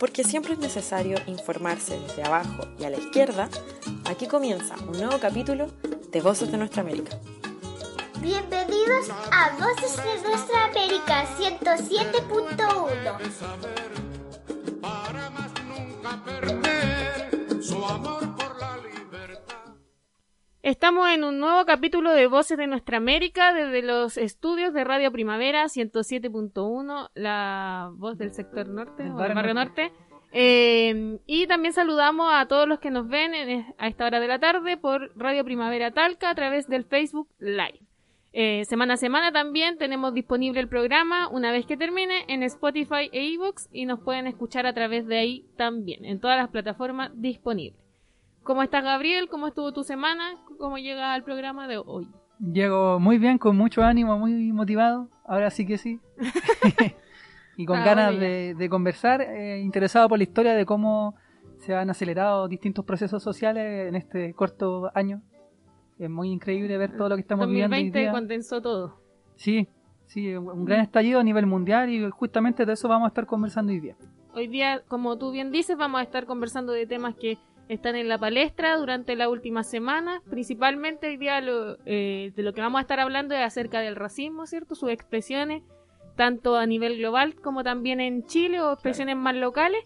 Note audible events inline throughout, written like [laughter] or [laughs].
Porque siempre es necesario informarse desde abajo y a la izquierda, aquí comienza un nuevo capítulo de Voces de Nuestra América. Bienvenidos a Voces de Nuestra América 107.1. Estamos en un nuevo capítulo de Voces de Nuestra América desde los estudios de Radio Primavera 107.1, la voz del sector norte, o del barrio norte. Eh, y también saludamos a todos los que nos ven en- a esta hora de la tarde por Radio Primavera Talca a través del Facebook Live. Eh, semana a semana también tenemos disponible el programa una vez que termine en Spotify e iVoox y nos pueden escuchar a través de ahí también, en todas las plataformas disponibles. ¿Cómo estás, Gabriel? ¿Cómo estuvo tu semana? ¿Cómo llega al programa de hoy? Llego muy bien, con mucho ánimo, muy motivado. Ahora sí que sí. [laughs] y con Ah, ganas de, de conversar, eh, interesado por la historia de cómo se han acelerado distintos procesos sociales en este corto año. Es muy increíble ver todo lo que estamos viviendo hoy 2020 día. condensó todo. Sí, sí, un gran estallido a nivel mundial y justamente de eso vamos a estar conversando hoy día. Hoy día, como tú bien dices, vamos a estar conversando de temas que están en la palestra durante la última semana. Principalmente hoy día lo, eh, de lo que vamos a estar hablando es acerca del racismo, ¿cierto? Sus expresiones, tanto a nivel global como también en Chile o expresiones más locales.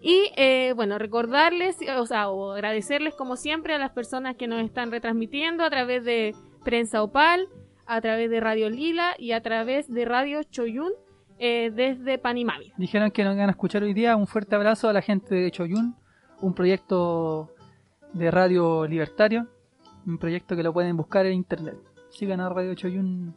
Y eh, bueno, recordarles, o sea, o agradecerles como siempre a las personas que nos están retransmitiendo a través de Prensa Opal, a través de Radio Lila y a través de Radio Choyun eh, desde Panimávida. Dijeron que nos iban a escuchar hoy día. Un fuerte abrazo a la gente de Choyun, un proyecto de radio libertario, un proyecto que lo pueden buscar en internet. Sigan a Radio Choyun.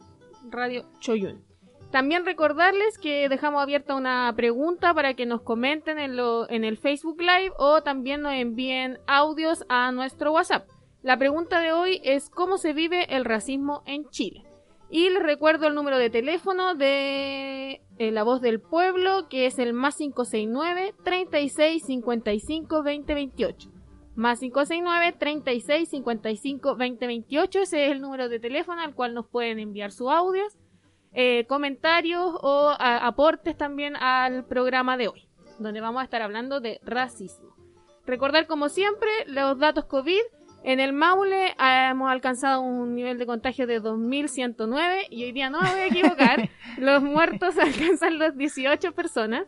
Radio Choyun. También recordarles que dejamos abierta una pregunta para que nos comenten en, lo, en el Facebook Live o también nos envíen audios a nuestro WhatsApp. La pregunta de hoy es cómo se vive el racismo en Chile. Y les recuerdo el número de teléfono de eh, La Voz del Pueblo, que es el más 569 36 55 20 28. Más 569 36 55 20 28. Ese es el número de teléfono al cual nos pueden enviar sus audios, eh, comentarios o aportes también al programa de hoy, donde vamos a estar hablando de racismo. Recordar como siempre los datos COVID. En el Maule hemos alcanzado un nivel de contagio de 2.109 y hoy día no me voy a equivocar. [laughs] los muertos [laughs] alcanzan las 18 personas.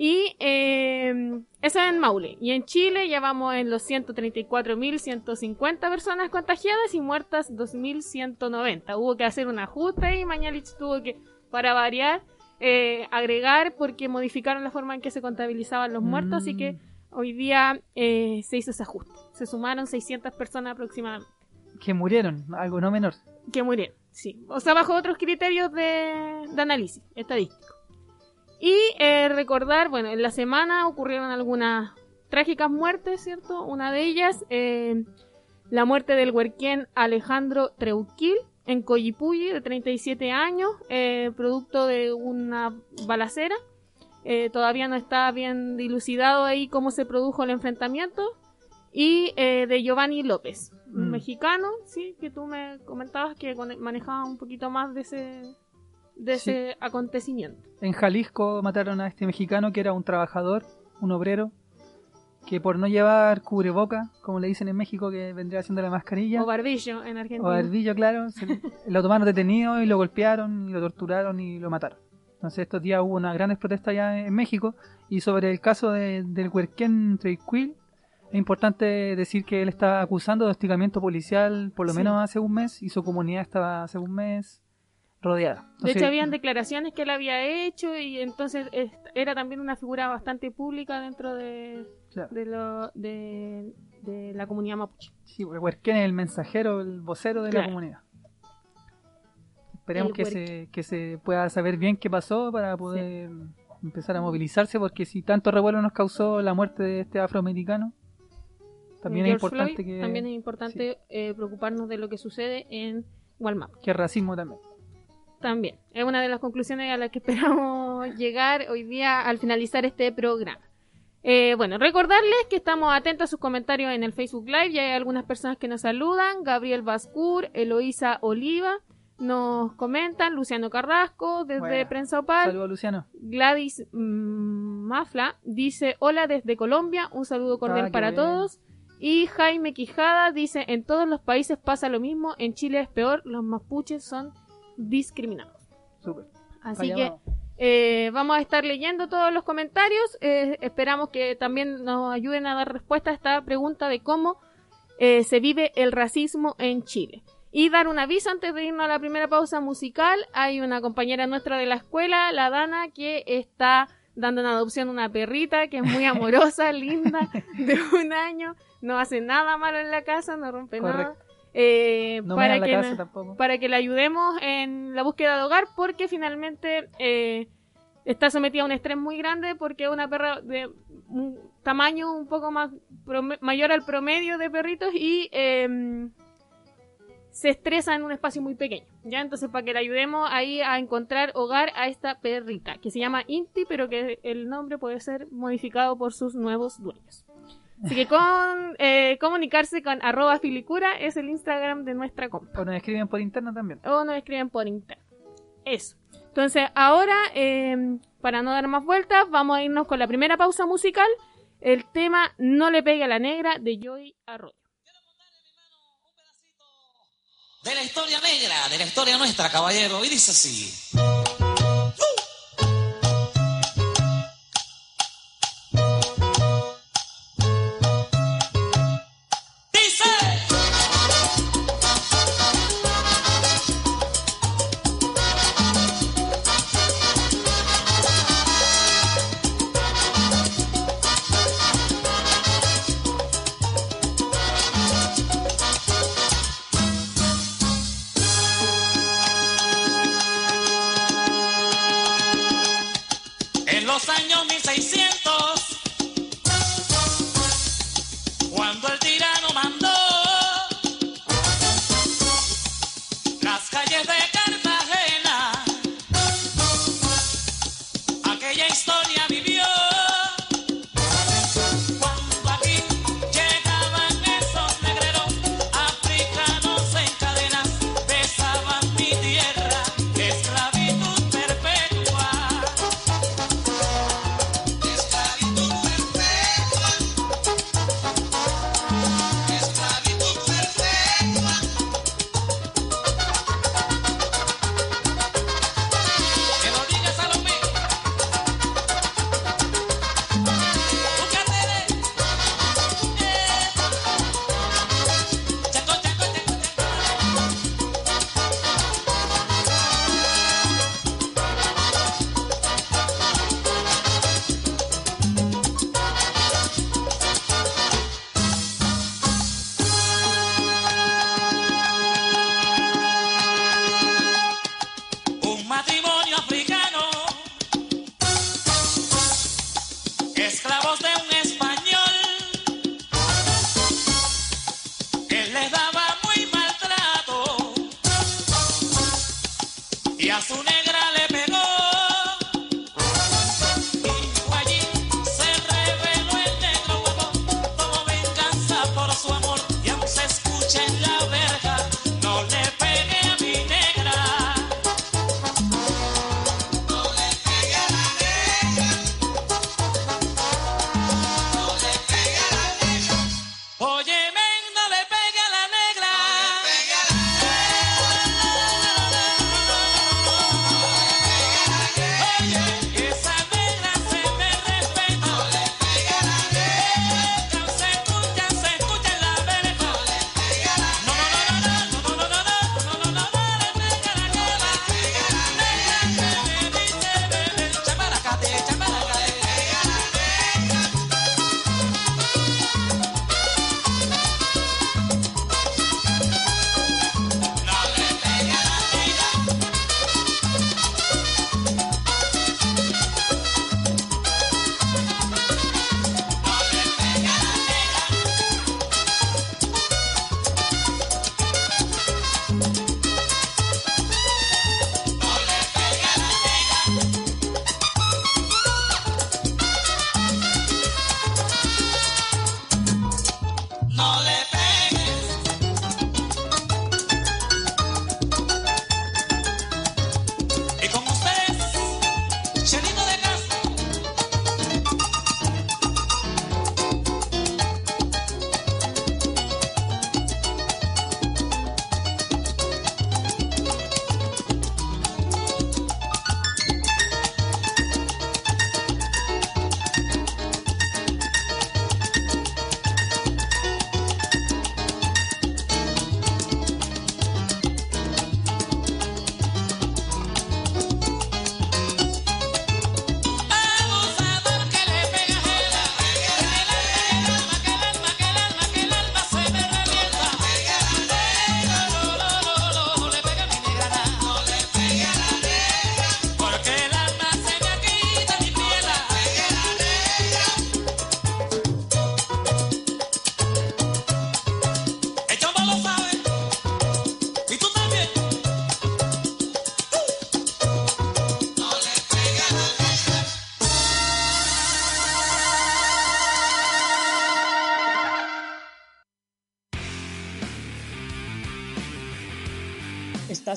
Y eh, eso en Maule. Y en Chile ya vamos en los 134.150 personas contagiadas y muertas 2.190. Hubo que hacer un ajuste y Mañalich tuvo que, para variar, eh, agregar porque modificaron la forma en que se contabilizaban los muertos. Así que Mm, hoy día eh, se hizo ese ajuste. Se sumaron 600 personas aproximadamente Que murieron, algo no menor. que murieron. Sí. O sea, bajo otros criterios de, de análisis estadístico. Y eh, recordar, bueno, en la semana ocurrieron algunas trágicas muertes, ¿cierto? Una de ellas, eh, la muerte del huerquén Alejandro Treuquil en Coyipulli, de 37 años, eh, producto de una balacera. Eh, todavía no está bien dilucidado ahí cómo se produjo el enfrentamiento. Y eh, de Giovanni López, un Mm. mexicano, sí, que tú me comentabas que manejaba un poquito más de ese, de Sí. ese acontecimiento. En Jalisco mataron a este mexicano que era un trabajador, un obrero, que por no llevar cubreboca, como le dicen en México, que vendría siendo la mascarilla, O barbillo en Argentina. o barbillo, claro, se- lo tomaron detenido y lo golpearon y lo torturaron y lo mataron. Entonces estos días hubo unas grandes protestas allá en México y sobre el caso de- del huerquén Treyquil, es importante decir que él está acusando de hostigamiento policial por lo Sí. menos hace un mes y su comunidad estaba hace un mes rodeada. De hecho, habían declaraciones que él había hecho y entonces es- era también una figura bastante pública dentro de, claro. de, lo, de, de la comunidad mapuche. Sí, porque es el mensajero, el vocero de Claro. la comunidad. Esperemos se, que se pueda saber bien qué pasó para poder empezar a movilizarse porque si tanto revuelo nos causó la muerte de este afroamericano, también es importante Floyd, que... También es importante eh, preocuparnos de lo que sucede en Walmart. Que racismo también. También. Es una de las conclusiones a las que [laughs] esperamos llegar hoy día al finalizar este programa. Eh, bueno, recordarles que estamos atentos a sus comentarios en el Facebook Live. Ya hay algunas personas que nos saludan. Gabriel Bascur, Eloísa Oliva, nos comentan. Luciano Carrasco, desde. Prensa Opal. Saludos, Luciano. Gladys mm, Mafla dice hola desde Colombia, un saludo cordial Ah, qué para bien. todos. Y Jaime Quijada dice en todos los países pasa lo mismo, en Chile es peor, los mapuches son discriminados. Súper. Así que vamos. eh, vamos a estar leyendo todos los comentarios. eh, esperamos que también nos ayuden a dar respuesta a esta pregunta de cómo eh, se vive el racismo en Chile. Y dar un aviso antes de irnos a la primera pausa musical. Hay una compañera nuestra de la escuela, la Dana, que está dando en adopción una perrita que es muy [laughs] amorosa, linda, de un año. No hace nada malo en la casa, no rompe nada. Eh, No para la que casa no- para que le ayudemos en la búsqueda de hogar porque finalmente eh, está sometida a un estrés muy grande porque es una perra de un tamaño un poco más mayor al promedio de perritos y eh, se estresa en un espacio muy pequeño. ¿ya? Entonces para que le ayudemos ahí a encontrar hogar a esta perrita que se llama Inti pero que el nombre puede ser modificado por sus nuevos dueños. Así que con eh, comunicarse con arroba filicura es el Instagram de nuestra compa O nos escriben por interno también. o nos escriben por internet. Eso. Entonces, ahora, eh, para no dar más vueltas, vamos a irnos con la primera pausa musical. El tema No le pegue a la negra de Joy Arroyo. De la historia negra, de la historia nuestra, caballero. Y dice así.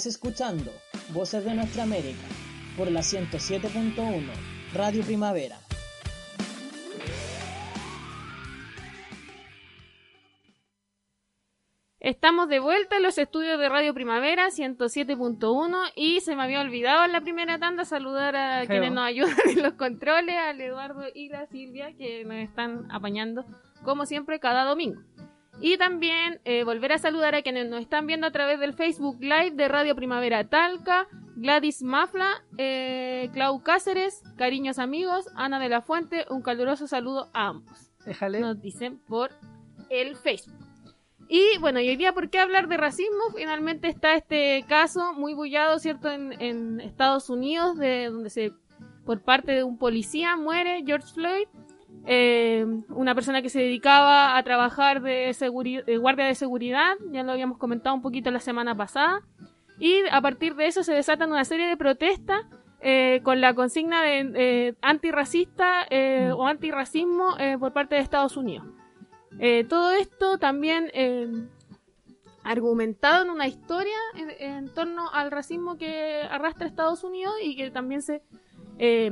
Estás escuchando Voces de Nuestra América por la 107.1 Radio Primavera. Estamos de vuelta en los estudios de Radio Primavera 107.1 y se me había olvidado en la primera tanda saludar a quienes nos ayudan en los controles, al Eduardo y la Silvia que nos están apañando como siempre cada domingo. Y también eh, volver a saludar a quienes nos están viendo a través del Facebook Live de Radio Primavera Talca, Gladys Mafla, eh, Clau Cáceres, cariños amigos, Ana de la Fuente, un caluroso saludo a ambos. Déjale. Nos dicen por el Facebook. Y bueno, y hoy día, ¿por qué hablar de racismo? Finalmente está este caso muy bullado, ¿cierto? En, en Estados Unidos, de donde se, por parte de un policía, muere George Floyd. Eh, una persona que se dedicaba a trabajar de, de guardia de seguridad, ya lo habíamos comentado un poquito la semana pasada. Y a partir de eso se desatan una serie de protestas eh, con la consigna de eh, antirracista eh, o antirracismo eh, por parte de Estados Unidos. Eh, todo esto también eh, argumentado en una historia en, en torno al racismo que arrastra Estados Unidos y que también se, eh,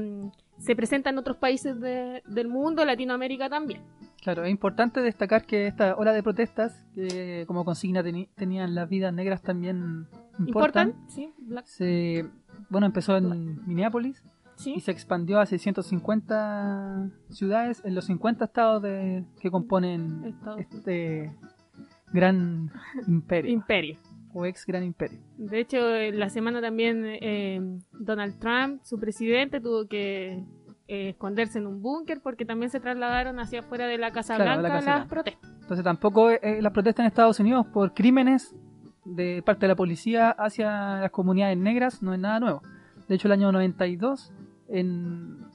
se presenta en otros países de- del mundo, Latinoamérica también. Claro, es importante destacar que esta ola de protestas, que como consigna tenían las vidas negras también importan, ¿Importan? Sí, Black- se, bueno, empezó en Minneapolis y se expandió a 650 ciudades en los 50 estados de, que componen Estados este gran imperio Imperio. O ex gran imperio. De hecho, la semana también eh, Donald Trump, su presidente, tuvo que eh, esconderse en un búnker porque también se trasladaron hacia afuera de la Casa Claro, la Blanca Casa las Blanca. protestas. Entonces tampoco eh, las protestas en Estados Unidos por crímenes de parte de la policía hacia las comunidades negras no es nada nuevo. De hecho, el año 92, en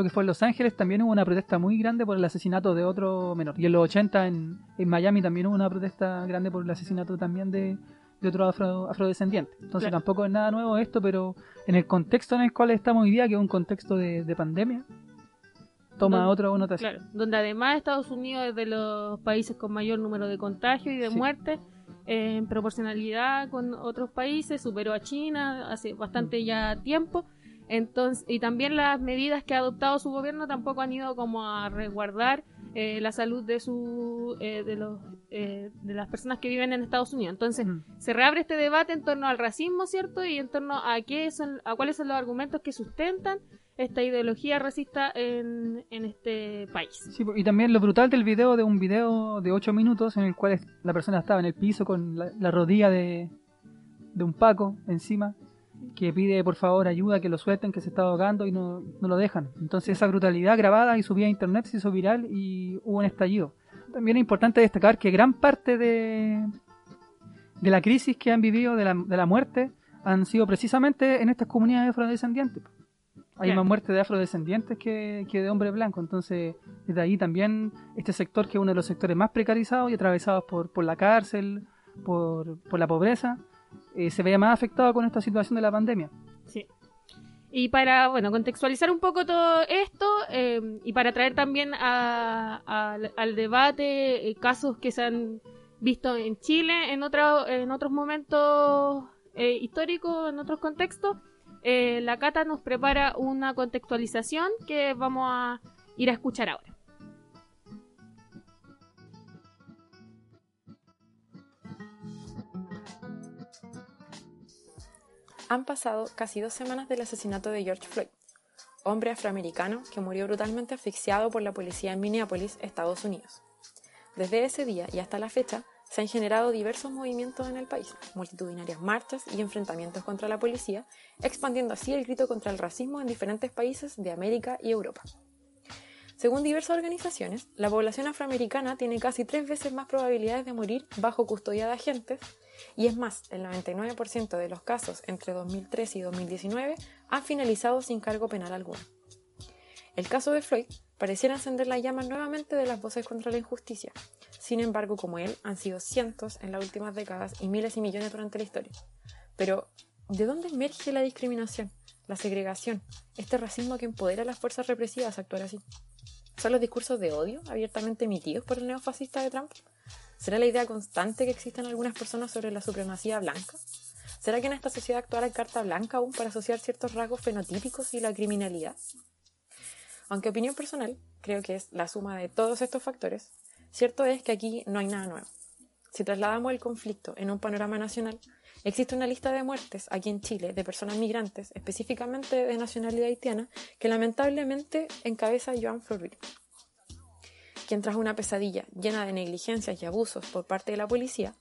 lo que fue en Los Ángeles, también hubo una protesta muy grande por el asesinato de otro menor. Y en los 80 en, en Miami también hubo una protesta grande por el asesinato también de, de otro afro- afrodescendiente. Entonces Claro. tampoco es nada nuevo esto, pero en el contexto en el cual estamos hoy día, que es un contexto de, de pandemia, toma Donde- otra connotación. Claro, donde además Estados Unidos es de los países con mayor número de contagios y de Sí. muertes en proporcionalidad con otros países, superó a China hace Mm. bastante ya tiempo. Entonces, y también las medidas que ha adoptado su gobierno tampoco han ido como a resguardar eh, la salud de su eh, de los eh, de las personas que viven en Estados Unidos. Entonces, Mm. se reabre este debate en torno al racismo, ¿cierto? Y en torno a qué son, a cuáles son los argumentos que sustentan esta ideología racista en, en este país. Sí, y también lo brutal del video, de un video de 8 minutos en el cual la persona estaba en el piso con la, la rodilla de, de un Paco encima, que pide por favor ayuda, que lo suelten, que se está ahogando y no, no lo dejan. Entonces esa brutalidad grabada y subida a internet se hizo viral y hubo un estallido. También es importante destacar que gran parte de, de la crisis que han vivido, de la, de la muerte, han sido precisamente en estas comunidades afrodescendientes. Hay más muertes de afrodescendientes que, que de hombres blancos. Entonces, desde ahí también este sector, que es uno de los sectores más precarizados y atravesados por, por la cárcel, por, por la pobreza, eh, se veía más afectado con esta situación de la pandemia. Sí. Y para, bueno, contextualizar un poco todo esto eh, y para traer también a- al debate eh, casos que se han visto en Chile en, otra- en otros momentos eh, históricos, en otros contextos, eh, la Cata nos prepara una contextualización que vamos a ir a escuchar ahora. Han pasado casi dos semanas del asesinato de George Floyd, hombre afroamericano que murió brutalmente asfixiado por la policía en Minneapolis, Estados Unidos. Desde ese día y hasta la fecha, se han generado diversos movimientos en el país, multitudinarias marchas y enfrentamientos contra la policía, expandiendo así el grito contra el racismo en diferentes países de América y Europa. Según diversas organizaciones, la población afroamericana tiene casi tres veces más probabilidades de morir bajo custodia de agentes y es más, el 99% de los casos entre 2013 y 2019 han finalizado sin cargo penal alguno. El caso de Floyd pareciera encender las llamas nuevamente de las voces contra la injusticia. Sin embargo, como él, han sido cientos en las últimas décadas y miles y millones durante la historia. Pero, ¿de dónde emerge la discriminación, la segregación, este racismo que empodera a las fuerzas represivas a actuar así? ¿Son los discursos de odio abiertamente emitidos por el neofascista de Trump? ¿Será la idea constante que existen algunas personas sobre la supremacía blanca? ¿Será que en esta sociedad actual hay carta blanca aún para asociar ciertos rasgos fenotípicos y la criminalidad? Aunque opinión personal, creo que es la suma de todos estos factores, cierto es que aquí no hay nada nuevo. Si trasladamos el conflicto en un panorama nacional, existe una lista de muertes aquí en Chile de personas migrantes, específicamente de nacionalidad haitiana, que lamentablemente encabeza Joan Florville, quien tras una pesadilla llena de negligencias y abusos por parte de la policía,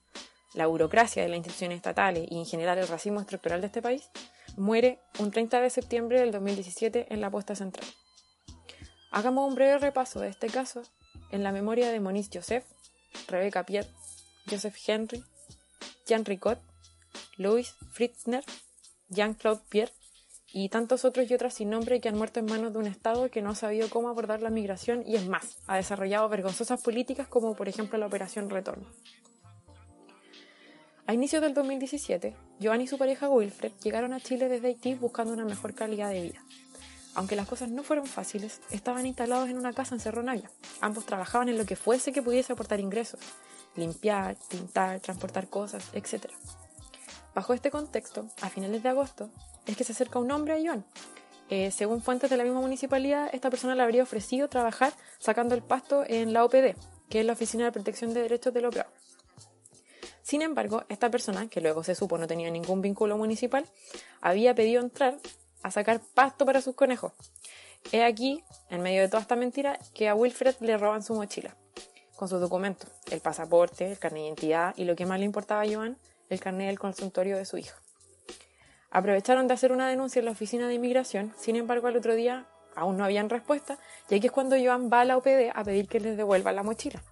la burocracia de las instituciones estatales y en general el racismo estructural de este país, muere un 30 de septiembre del 2017 en la posta central. Hagamos un breve repaso de este caso en la memoria de Moniz Joseph, Rebecca Pierre, Joseph Henry, Jean Ricot, Louis Fritzner, Jean-Claude Pierre y tantos otros y otras sin nombre que han muerto en manos de un Estado que no ha sabido cómo abordar la migración y es más, ha desarrollado vergonzosas políticas como por ejemplo la Operación Retorno. A inicios del 2017, Joan y su pareja Wilfred llegaron a Chile desde Haití buscando una mejor calidad de vida. Aunque las cosas no fueron fáciles, estaban instalados en una casa en Cerro Navia. Ambos trabajaban en lo que fuese que pudiese aportar ingresos, limpiar, pintar, transportar cosas, etc. Bajo este contexto, a finales de agosto, es que se acerca un hombre a Joan. Eh, según fuentes de la misma municipalidad, esta persona le habría ofrecido trabajar sacando el pasto en la OPD, que es la Oficina de Protección de Derechos del Obrero. Sin embargo, esta persona, que luego se supo no tenía ningún vínculo municipal, había pedido entrar a sacar pasto para sus conejos. He aquí, en medio de toda esta mentira, que a Wilfred le roban su mochila, con sus documentos, el pasaporte, el carnet de identidad y lo que más le importaba a Joan, el carnet del consultorio de su hija. Aprovecharon de hacer una denuncia en la oficina de inmigración, sin embargo al otro día aún no habían respuesta, y aquí es cuando Joan va a la OPD a pedir que les devuelvan la mochila.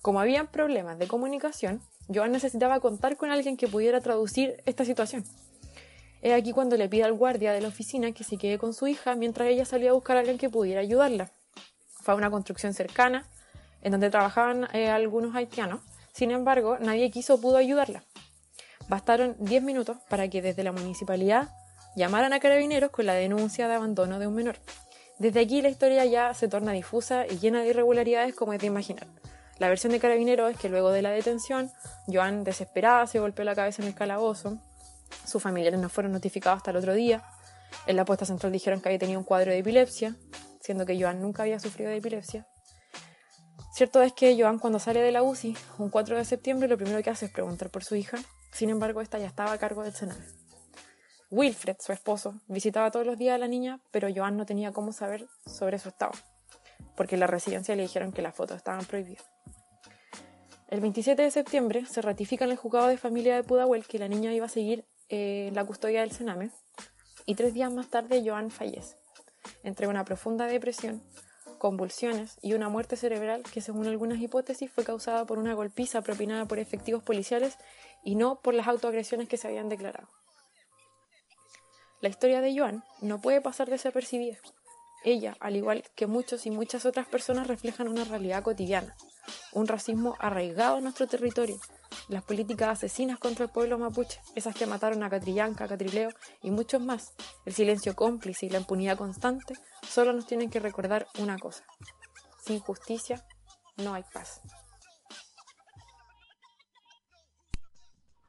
Como habían problemas de comunicación, Joan necesitaba contar con alguien que pudiera traducir esta situación. Es aquí cuando le pide al guardia de la oficina que se quede con su hija mientras ella salía a buscar a alguien que pudiera ayudarla. Fue a una construcción cercana, en donde trabajaban eh, algunos haitianos. Sin embargo, nadie quiso o pudo ayudarla. Bastaron 10 minutos para que desde la municipalidad llamaran a carabineros con la denuncia de abandono de un menor. Desde aquí la historia ya se torna difusa y llena de irregularidades como es de imaginar. La versión de Carabineros es que luego de la detención, Joan, desesperada, se golpeó la cabeza en el calabozo. Sus familiares no fueron notificados hasta el otro día. En la puesta central dijeron que había tenido un cuadro de epilepsia, siendo que Joan nunca había sufrido de epilepsia. Cierto es que Joan cuando sale de la UCI, un 4 de septiembre, lo primero que hace es preguntar por su hija. Sin embargo, esta ya estaba a cargo del Senado. Wilfred, su esposo, visitaba todos los días a la niña, pero Joan no tenía cómo saber sobre su estado, porque en la residencia le dijeron que las fotos estaban prohibidas. El 27 de septiembre se ratifica en el juzgado de familia de Pudahuel que la niña iba a seguir eh, la custodia del Sename y tres días más tarde Joan fallece, entre una profunda depresión, convulsiones y una muerte cerebral que según algunas hipótesis fue causada por una golpiza propinada por efectivos policiales y no por las autoagresiones que se habían declarado. La historia de Joan no puede pasar desapercibida. Ella, al igual que muchos y muchas otras personas, reflejan una realidad cotidiana, un racismo arraigado en nuestro territorio, las políticas asesinas contra el pueblo mapuche, esas que mataron a Catrillanca, a Catrileo y muchos más, el silencio cómplice y la impunidad constante, solo nos tienen que recordar una cosa. Sin justicia no hay paz.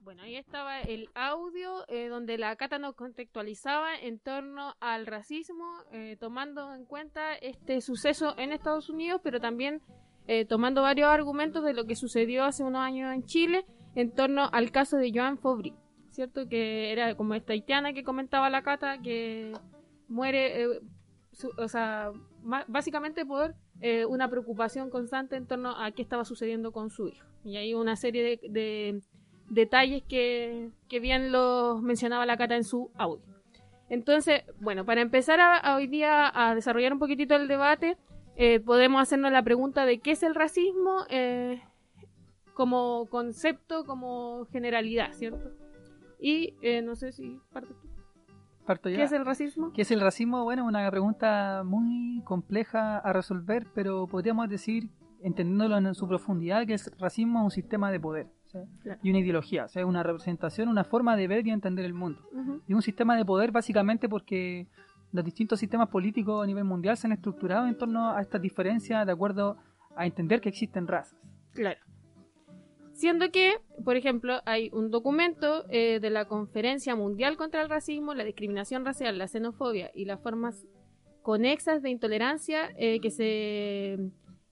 Bueno, ahí estaba el audio eh, donde la Cata nos contextualizaba en torno al racismo, eh, tomando en cuenta este suceso en Estados Unidos, pero también eh, tomando varios argumentos de lo que sucedió hace unos años en Chile en torno al caso de Joan Fobri, ¿cierto? Que era como esta haitiana que comentaba la Cata, que muere, o sea, básicamente por una preocupación constante en torno a qué estaba sucediendo con su hijo. Y hay una serie de detalles que, bien los mencionaba la Cata en su audio. Entonces, bueno, para empezar a, hoy día a desarrollar un poquitito el debate, eh, podemos hacernos la pregunta de qué es el racismo eh, como concepto, como generalidad, ¿cierto? Y eh, no sé si parte tú. Parto. ¿Qué es el racismo? ¿Qué es el racismo? Bueno, una pregunta muy compleja a resolver, pero podríamos decir, entendiéndolo en su profundidad, que el racismo es un sistema de poder y una ideología, o sea, una representación, una forma de ver y entender el mundo. Y un sistema de poder básicamente porque los distintos sistemas políticos a nivel mundial se han estructurado en torno a estas diferencias de acuerdo a entender que existen razas. Claro. Siendo que, por ejemplo, hay un documento eh, de la Conferencia Mundial contra el Racismo, la discriminación racial, la xenofobia y las formas conexas de intolerancia eh, que se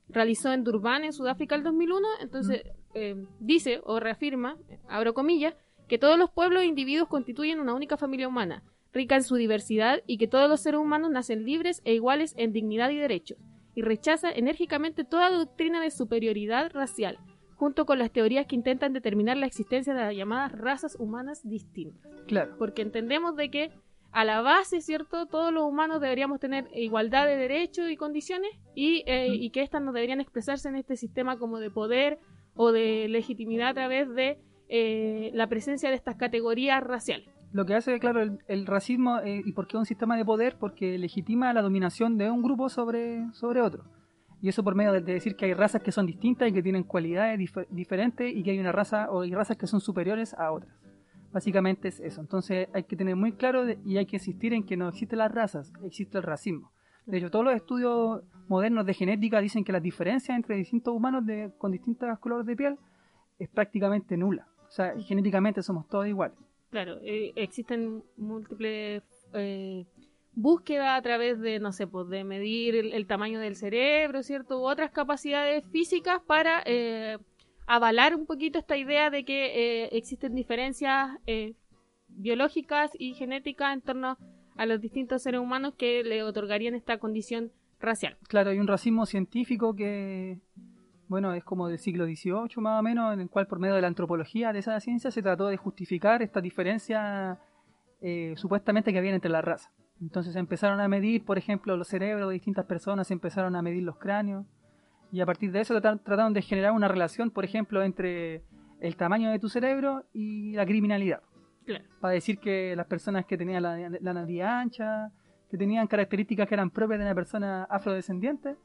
realizó en Durban, en Sudáfrica, el 2001. Entonces, eh, dice o reafirma, abro comillas, que todos los pueblos e individuos constituyen una única familia humana, rica en su diversidad y que todos los seres humanos nacen libres e iguales en dignidad y derechos, y rechaza enérgicamente toda doctrina de superioridad racial junto con las teorías que intentan determinar la existencia de las llamadas razas humanas distintas. Claro. Porque entendemos de que a la base, ¿cierto? Todos los humanos deberíamos tener igualdad de derechos y condiciones y, eh, y que éstas no deberían expresarse en este sistema como de poder o de legitimidad a través de eh, la presencia de estas categorías raciales. Lo que hace, claro, el, el racismo eh, y por qué un sistema de poder, porque legitima la dominación de un grupo sobre, sobre otro. Y eso por medio de, de decir que hay razas que son distintas y que tienen cualidades dif- diferentes y que hay una raza o hay razas que son superiores a otras. Básicamente es eso. Entonces hay que tener muy claro y hay que insistir en que no existen las razas, existe el racismo. De hecho, todos los estudios modernos de genética dicen que las diferencias entre distintos humanos con distintos colores de piel es prácticamente nula. O sea, genéticamente somos todos iguales. Claro, eh, existen múltiples eh, búsquedas a través de, no sé, pues de medir el, tamaño del cerebro, ¿cierto? U otras capacidades físicas para eh, avalar un poquito esta idea de que existen diferencias biológicas y genéticas en torno los distintos seres humanos que le otorgarían esta condición racial. Claro, hay un racismo científico que, bueno, es como del siglo XVIII más o menos, en el cual por medio de la antropología de esa ciencia se trató de justificar esta diferencia eh, supuestamente que había entre las razas. Entonces se empezaron a medir, por ejemplo, los cerebros de distintas personas, se empezaron a medir los cráneos, y a partir de eso trataron de generar una relación, por ejemplo, entre el tamaño de tu cerebro y la criminalidad. Claro. Para decir que las personas que tenían la, la nariz ancha, que tenían características que eran propias de una persona afrodescendiente,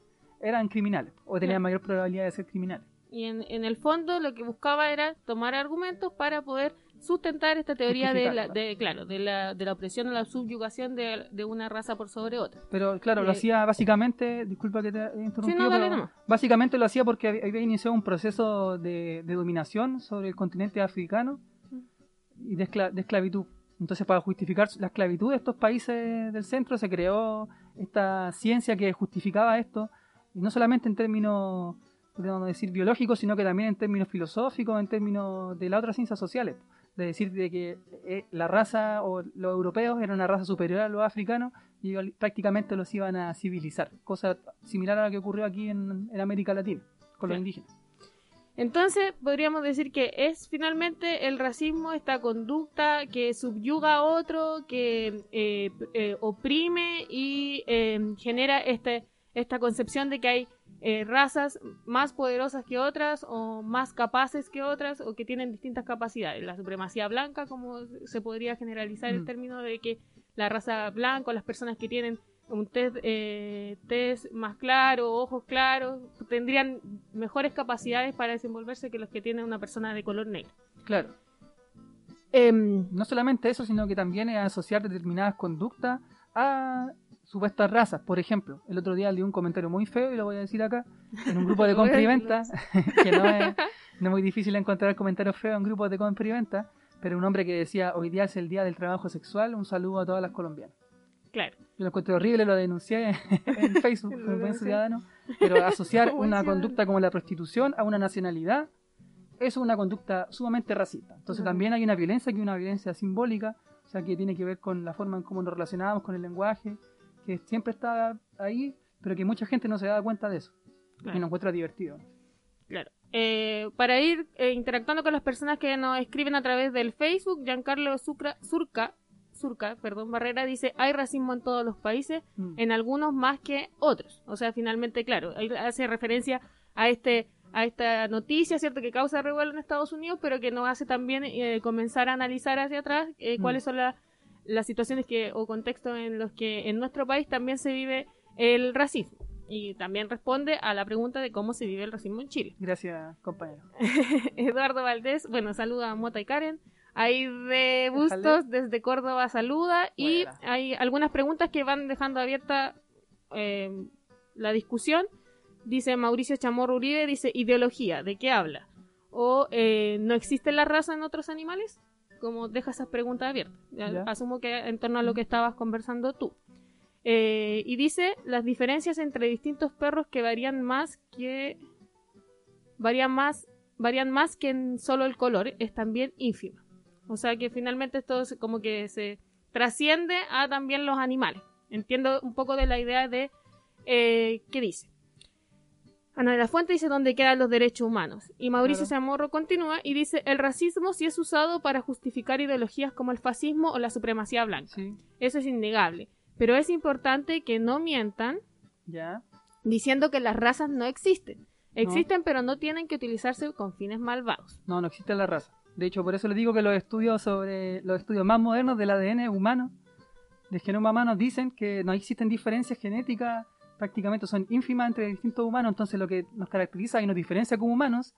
eran criminales o tenían Claro. mayor probabilidad de ser criminales. Y en, en el fondo lo que buscaba era tomar argumentos para poder sustentar esta teoría de la, de, claro, de la, de la opresión o la subyugación de, de una raza por sobre otra. Pero claro, lo Eh, hacía básicamente, disculpa que te he interrumpido, Sí, no, dale pero básicamente lo hacía porque había, había iniciado un proceso de, de dominación sobre el continente africano y de, escla- de esclavitud. Entonces, para justificar la esclavitud de estos países del centro, se creó esta ciencia que justificaba esto, y no solamente en términos, podríamos decir, biológicos, sino que también en términos filosóficos, en términos de las otras ciencias sociales. De decir de que eh, la raza o los europeos eran una raza superior a los africanos y prácticamente los iban a civilizar. Cosa similar a lo que ocurrió aquí en, en América Latina, con los indígenas. Entonces podríamos decir que es finalmente el racismo, esta conducta que subyuga a otro, que eh, eh, oprime y eh, genera este, esta concepción de que hay eh, razas más poderosas que otras o más capaces que otras o que tienen distintas capacidades. La supremacía blanca, como se podría generalizar el Mm. término de que la raza blanca o las personas que tienen un test, eh, test más claro, ojos claros, tendrían mejores capacidades para desenvolverse que los que tiene una persona de color negro. Claro. Em, No solamente eso, sino que también es asociar determinadas conductas a supuestas razas. Por ejemplo, el otro día leí un comentario muy feo y lo voy a decir acá, en un grupo de compra y venta, que no es, no es muy difícil encontrar comentarios feos en grupos de compra y venta, pero un hombre que decía, hoy día es el día del trabajo sexual, un saludo a todas las colombianas. Claro. Yo lo encontré horrible, lo denuncié en [laughs] Facebook como buen ciudadano, pero asociar [laughs] una conducta como la prostitución a una nacionalidad eso es una conducta sumamente racista. Entonces también hay una violencia que es una violencia simbólica, o sea, que tiene que ver con la forma en cómo nos relacionamos con el lenguaje, que siempre está ahí, pero que mucha gente no se da cuenta de eso. Claro. Y lo encuentra divertido. Claro. Eh, para ir eh, interactuando con las personas que nos escriben a través del Facebook, Giancarlo Sucra, Surca, Surca, perdón, Barrera dice, hay racismo en todos los países, Mm. en algunos más que otros. O sea, finalmente, claro, hace referencia a este a esta noticia, ¿cierto?, que causa revuelo en Estados Unidos, pero que nos hace también eh, comenzar a analizar hacia atrás eh, Mm. cuáles son la- las situaciones que o contextos en los que en nuestro país también se vive el racismo. Y también responde a la pregunta de cómo se vive el racismo en Chile. Gracias, compañero. [laughs] Eduardo Valdés, bueno, saluda a Mota y Karen. Hay de Bustos desde Córdoba saluda y Buena. hay algunas preguntas que van dejando abierta eh, la discusión. Dice Mauricio Chamorro Uribe, dice ideología, ¿de qué habla? o eh, no existe la raza en otros animales? Como deja esas preguntas abiertas. Ya. Asumo que en torno a lo que estabas conversando tú. Eh, y dice las diferencias entre distintos perros que varían más que varían más varían más que en solo el color es también ínfima. O sea que finalmente esto es como que se trasciende a también los animales. Entiendo un poco de la idea de eh, qué dice. Ana de la Fuente dice dónde quedan los derechos humanos. Y Mauricio Claro. Zamorro continúa y dice el racismo sí es usado para justificar ideologías como el fascismo o la supremacía blanca. Sí, Eso es innegable. Pero es importante que no mientan ya. diciendo que las razas no existen. Existen, pero no tienen que utilizarse con fines malvados. No, no existe la raza. De hecho, por eso les digo que los estudios sobre los estudios más modernos del ADN humano, del genoma humano, dicen que no existen diferencias genéticas, prácticamente son ínfimas entre distintos humanos. Entonces, lo que nos caracteriza y nos diferencia como humanos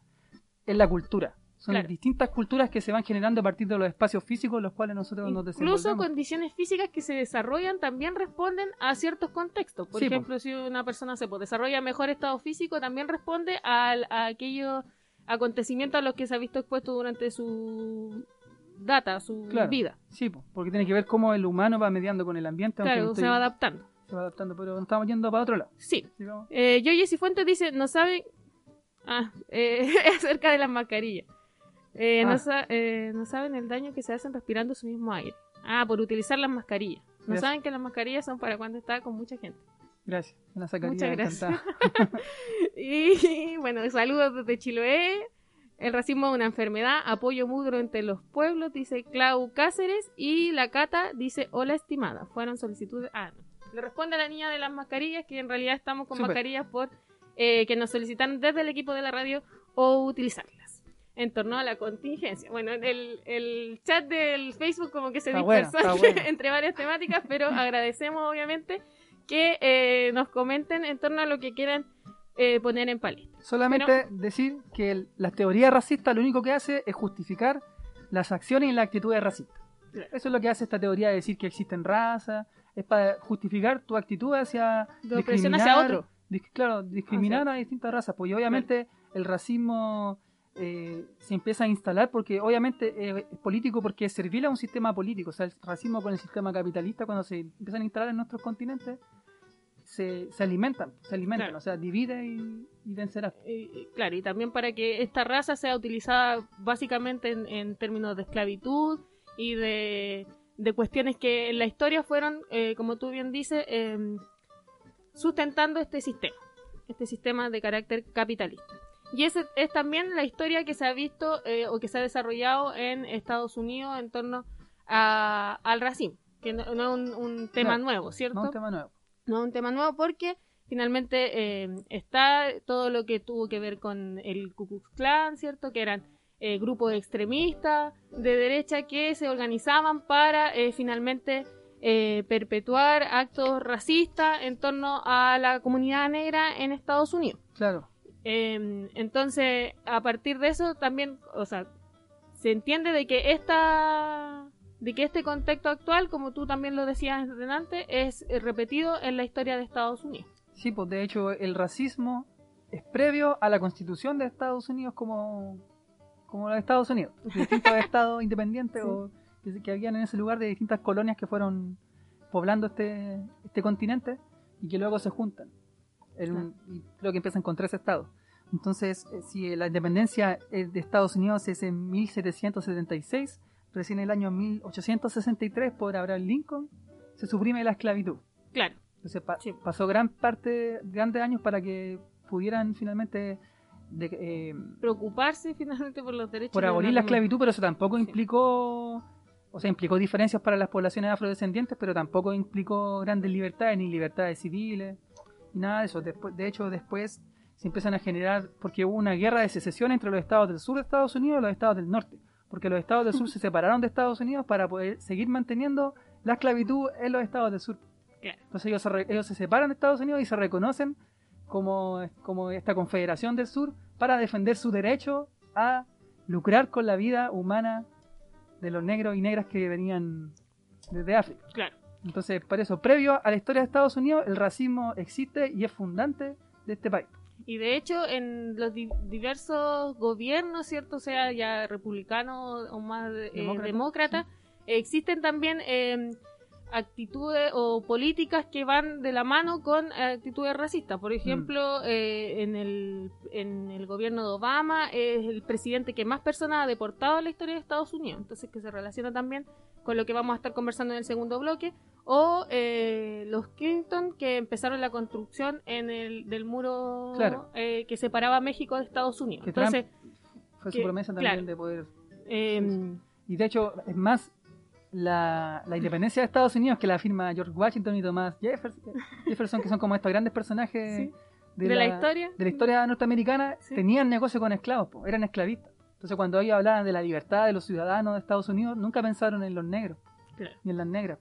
es la cultura. Son Claro. distintas culturas que se van generando a partir de los espacios físicos en los cuales nosotros nos Incluso desenvolvemos. condiciones físicas que se desarrollan también responden a ciertos contextos. Por Sí, po. ejemplo, si una persona se desarrolla mejor estado físico, también responde al- a, aquellos acontecimientos a los que se ha visto expuesto durante su data, su Claro. vida. Sí, po, porque tiene que ver cómo el humano va mediando con el ambiente. Claro, se va adaptando. se va adaptando, pero estamos yendo para otro lado. Sí. Sigamos. Eh, Yoyes y Fuentes dice, no saben... Ah, eh, [laughs] acerca de las mascarillas. Eh, no, Ah. sa- eh, no saben el daño que se hacen respirando su mismo aire. Ah, por utilizar las mascarillas. No saben que las mascarillas son para cuando está con mucha gente. Gracias. Una sacaría Muchas gracias. [laughs] Y bueno, saludos desde Chiloé. El racismo es una enfermedad. Apoyo mudro entre los pueblos, dice Clau Cáceres. Y la Cata dice: Hola, estimada. Fueron solicitudes. Ah, no. Le responde a la niña de las mascarillas que en realidad estamos con mascarillas por eh, que nos solicitan desde el equipo de la radio o utilizarlas en torno a la contingencia. Bueno, el, el chat del Facebook como que se Está dispersó bueno. [laughs] entre varias temáticas, pero agradecemos obviamente que eh, nos comenten en torno a lo que quieran eh, poner en palestra. Solamente decir que el- la teoría racista lo único que hace es justificar las acciones y las actitudes racistas. Eso es lo que hace esta teoría de decir que existen razas, es para justificar tu actitud hacia De opresión discriminar- hacia otro. dis- claro, discriminar a distintas razas. Pues y obviamente el racismo eh, se empieza a instalar porque obviamente eh, es político porque es servil a un sistema político. O sea, el racismo con el sistema capitalista cuando se empiezan a instalar en nuestros continentes se, se alimentan, se alimentan, Claro. o sea, divide y, y vencerá. Eh, claro, y también para que esta raza sea utilizada básicamente en, en términos de esclavitud y de, de cuestiones que en la historia fueron, eh, como tú bien dices, eh, sustentando este sistema, este sistema de carácter capitalista. Y esa es también la historia que se ha visto eh, o que se ha desarrollado en Estados Unidos en torno a- al racismo, que no, no es un, un tema nuevo, ¿cierto? No, un tema nuevo. No es un tema nuevo porque finalmente eh, está todo lo que tuvo que ver con el Ku Klux Klan, ¿cierto? Que eran eh, grupos extremistas de derecha que se organizaban para eh, finalmente eh, perpetuar actos racistas en torno a la comunidad negra en Estados Unidos. Claro. Eh, entonces, a partir de eso también, o sea, se entiende de que esta de que este contexto actual, como tú también lo decías antes, es eh, repetido en la historia de Estados Unidos. Sí, pues de hecho el racismo es previo a la constitución de Estados Unidos como, como la de Estados Unidos. [laughs] Distintos estados independientes o que, que habían en ese lugar de distintas colonias que fueron poblando este, este continente y que luego se juntan. Y creo que empiezan con tres estados. Entonces, eh, si la independencia eh, de Estados Unidos es en 1776, recién en el año 1863 por Abraham Lincoln, se suprime la esclavitud. Claro, Entonces pa- Sí. pasó gran parte, grandes años para que pudieran finalmente de- eh, preocuparse finalmente por los derechos. por abolir la esclavitud, pero eso tampoco Sí. implicó, o sea, implicó diferencias para las poblaciones afrodescendientes, pero tampoco implicó grandes libertades ni libertades civiles y nada de eso. Después, de hecho, después se empiezan a generar, porque hubo una guerra de secesión entre los estados del sur de Estados Unidos y los estados del norte, porque los estados del sur se separaron de Estados Unidos para poder seguir manteniendo la esclavitud en los estados del sur. Entonces ellos se, re- ellos se separan de Estados Unidos y se reconocen como, como esta confederación del sur para defender su derecho a lucrar con la vida humana de los negros y negras que venían desde África. Claro. Entonces, por eso, previo a la historia de Estados Unidos, el racismo existe y es fundante de este país. Y de hecho, en los di- diversos gobiernos, ¿cierto? Sea ya republicano o más eh, Demócrata, demócrata, existen también eh, actitudes o políticas que van de la mano con actitudes racistas. Por ejemplo, eh, en, el, en el gobierno de Obama es el presidente que más personas ha deportado en la historia de Estados Unidos. Entonces, que se relaciona también con lo que vamos a estar conversando en el segundo bloque. O eh, los Clinton que empezaron la construcción en el, del muro Claro. eh, que separaba México de Estados Unidos. Que Entonces, Fue que- su promesa también claro. de poder... em, Y de hecho, es más, la, la independencia de Estados Unidos que la firma George Washington y Thomas Jefferson, [laughs] Jefferson que son como estos grandes personajes Sí. de, la, historia. de la historia norteamericana, Sí. tenían negocio con esclavos, po, eran esclavistas. Entonces cuando ellos hablaban de la libertad de los ciudadanos de Estados Unidos, nunca pensaron en los negros, Claro. ni en las negras.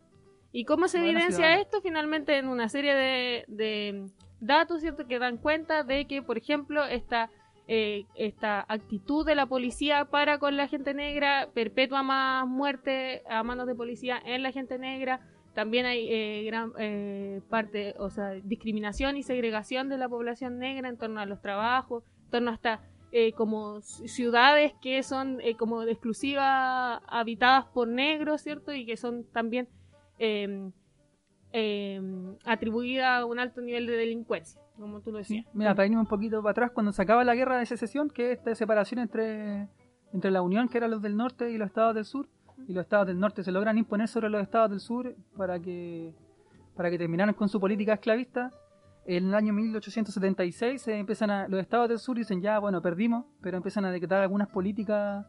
¿Y cómo se evidencia esto? Finalmente en una serie de, de datos, ¿cierto? Que dan cuenta de que, por ejemplo, esta, eh, esta actitud de la policía para con la gente negra perpetúa más muerte a manos de policía en la gente negra. También hay eh, gran eh, parte, o sea, discriminación y segregación de la población negra en torno a los trabajos, en torno hasta eh, como ci- ciudades que son eh, como de exclusiva habitadas por negros, ¿cierto? Y que son también eh, eh, atribuida a un alto nivel de delincuencia, como tú lo decías. Mira, para irme un poquito para atrás, cuando se acaba la guerra de secesión, que es esta separación entre, entre la Unión, que eran los del norte, y los estados del sur, y los estados del norte se logran imponer sobre los estados del sur para que, para que terminaran con su política esclavista. En el año 1876 se empiezan a, los estados del sur dicen ya, bueno, perdimos, pero empiezan a decretar algunas políticas,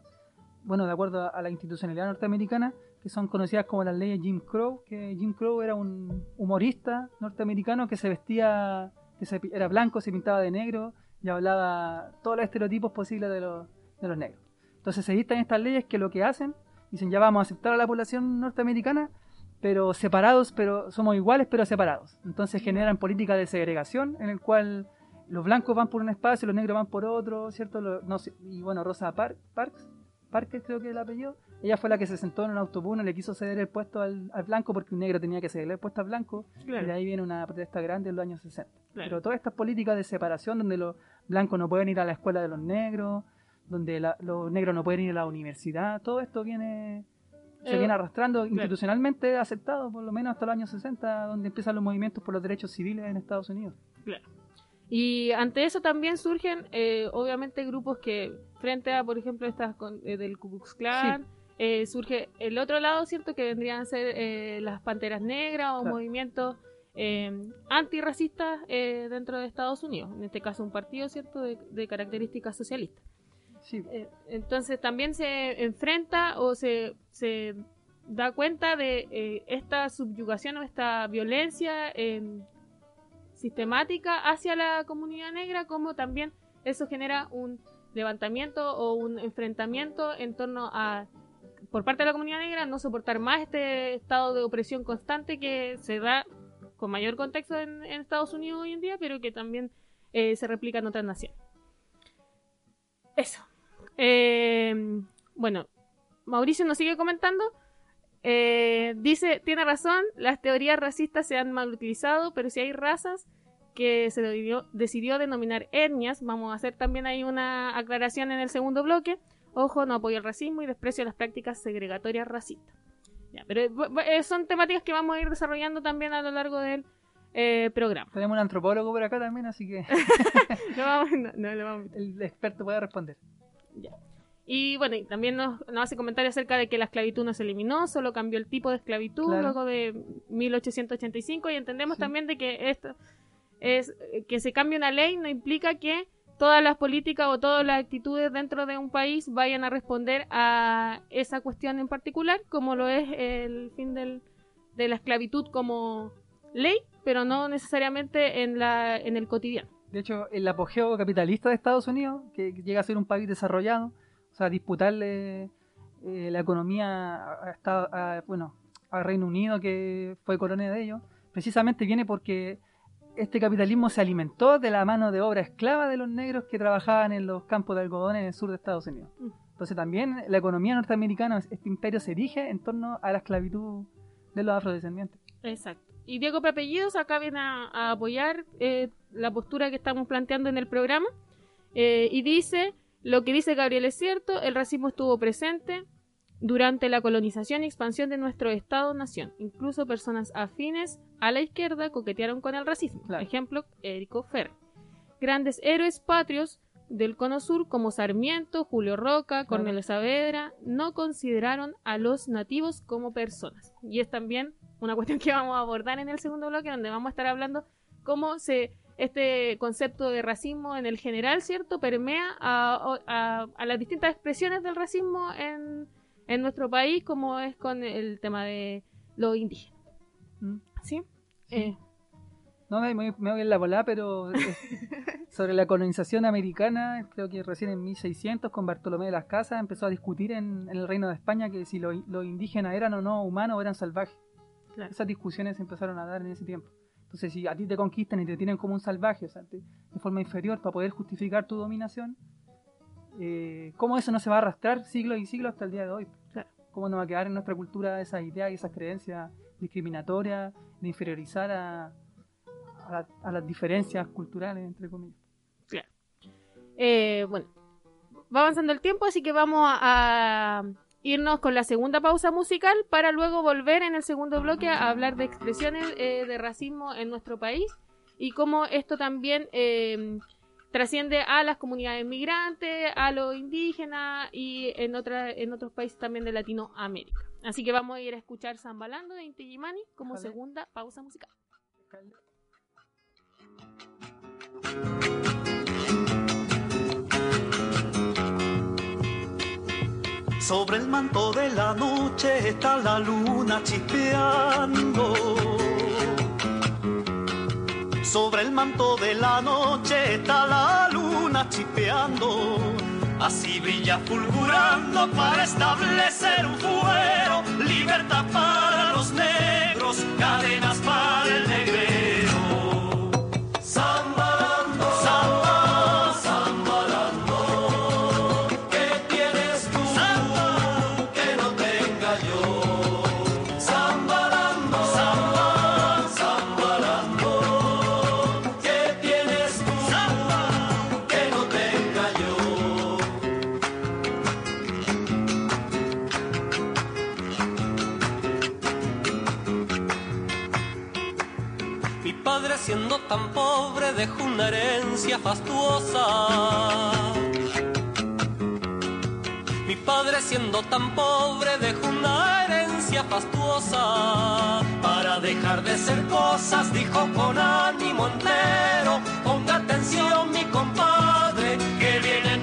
bueno, de acuerdo a, a la institucionalidad norteamericana, que son conocidas como las leyes Jim Crow, que Jim Crow era un humorista norteamericano que se vestía, que era blanco, se pintaba de negro y hablaba todos los estereotipos posibles de los, de los negros. Entonces se dictan estas leyes que lo que hacen, dicen ya vamos a aceptar a la población norteamericana, pero separados, pero somos iguales pero separados. Entonces generan políticas de segregación en el cual los blancos van por un espacio, los negros van por otro, ¿cierto? Lo- no y bueno, Rosa Par- Parks, Parker creo que es el apellido, ella fue la que se sentó en un autobús, no le quiso ceder el puesto al, al blanco porque un negro tenía que cederle el puesto al blanco, y de ahí viene una protesta grande en los años 60. Claro. Pero todas estas políticas de separación donde los blancos no pueden ir a la escuela de los negros, donde la- los negros no pueden ir a la universidad, todo esto viene se Eh, viene arrastrando institucionalmente aceptado por lo menos hasta los años 60 donde empiezan los movimientos por los derechos civiles en Estados Unidos. Claro. Y ante eso también surgen, eh, obviamente, grupos que, frente a, por ejemplo, estas con- eh, del Ku Klux Klan, eh, surge el otro lado, ¿cierto? Que vendrían a ser eh, las Panteras Negras o Claro. movimientos eh, antirracistas eh, dentro de Estados Unidos. En este caso, un partido, ¿cierto? De, de características socialistas. Sí, Eh, entonces también se enfrenta o se, se da cuenta de esta subyugación o esta violencia sistemática hacia la comunidad negra, como también eso genera un levantamiento o un enfrentamiento en torno a, por parte de la comunidad negra, no soportar más este estado de opresión constante que se da con mayor contexto en, Estados Unidos hoy en día, pero que también eh, se replica en otras naciones. Eso. Eh, bueno, Mauricio nos sigue comentando. Eh, dice, tiene razón, las teorías racistas se han mal utilizado, pero si hay razas que se decidió denominar etnias, vamos a hacer también ahí una aclaración en el segundo bloque. Ojo, no apoyo el racismo y desprecio las prácticas segregatorias racistas. Ya, pero eh, eh, son temáticas que vamos a ir desarrollando también a lo largo del eh, programa. tenemos un antropólogo por acá también, así que [laughs] No vamos- no- no lo vamos a el experto puede responder. Y bueno, y también nos, nos hace comentarios acerca de que la esclavitud no se eliminó, solo cambió el tipo de esclavitud Claro. luego de 1885 y entendemos Sí. también de que esto es que se cambie una ley no implica que todas las políticas o todas las actitudes dentro de un país vayan a responder a esa cuestión en particular, como lo es el fin del, de la esclavitud como ley, pero no necesariamente en la en el cotidiano. De hecho, el apogeo capitalista de Estados Unidos, que llega a ser un país desarrollado, o sea, disputarle eh, la economía a, a a- bueno, a Reino Unido, que fue colonia de ellos, precisamente viene porque este capitalismo se alimentó de la mano de obra esclava de los negros que trabajaban en los campos de algodón en el sur de Estados Unidos. Mm. Entonces también la economía norteamericana, este imperio se erige en torno a la esclavitud de los afrodescendientes. Exacto. y Diego Papellidos acá viene a, a apoyar eh, la postura que estamos planteando en el programa. Eh, y dice, lo que dice Gabriel es cierto, el racismo estuvo presente durante la colonización y expansión de nuestro Estado-nación. Incluso personas afines a la izquierda coquetearon con el racismo. Claro. Ejemplo, Érico Ferri. Grandes héroes patrios del Cono Sur como Sarmiento, Julio Roca, Cornelio Saavedra, no consideraron a los nativos como personas. Y es también una cuestión que vamos a abordar en el segundo bloque, donde vamos a estar hablando cómo se este concepto de racismo en el general, ¿cierto? Permea a, a- a las distintas expresiones del racismo en, en nuestro país, como es con el tema de los indígenas. Mm. ¿Sí? Eh, No, me, me, voy en la volada, pero eh, [laughs] sobre la colonización americana, creo que recién en 1600 con Bartolomé de las Casas empezó a discutir en, en el Reino de España que si lo- los indígenas eran o no humanos o eran salvajes. Claro. Esas discusiones se empezaron a dar en ese tiempo. Entonces, si a ti te conquistan y te tienen como un salvaje, o sea, te- de forma inferior para poder justificar tu dominación, eh, ¿cómo eso no se va a arrastrar siglos y siglos hasta el día de hoy? Claro. ¿Cómo no va a quedar en nuestra cultura esas ideas y esas creencias discriminatorias de inferiorizar a, a, la- a las diferencias culturales, entre comillas? Eh, bueno, va avanzando el tiempo, así que vamos a, a irnos con la segunda pausa musical para luego volver en el segundo bloque a hablar de expresiones eh, de racismo en nuestro país y cómo esto también eh, trasciende a las comunidades migrantes, a los indígenas y en, otra, en otros países también de Latinoamérica. Así que vamos a ir a escuchar Zambalando de Inti Illimani como segunda pausa musical. Sobre el manto de la noche está la luna chispeando. Sobre el manto de la noche está la luna chispeando. Así brilla fulgurando para establecer un fuero. Libertad para los negros, cadenas para el negrero. Dejó una herencia fastuosa. Mi padre siendo tan pobre dejó una herencia fastuosa. Para dejar de ser cosas dijo con ánimo entero. Ponga atención mi compadre que vienen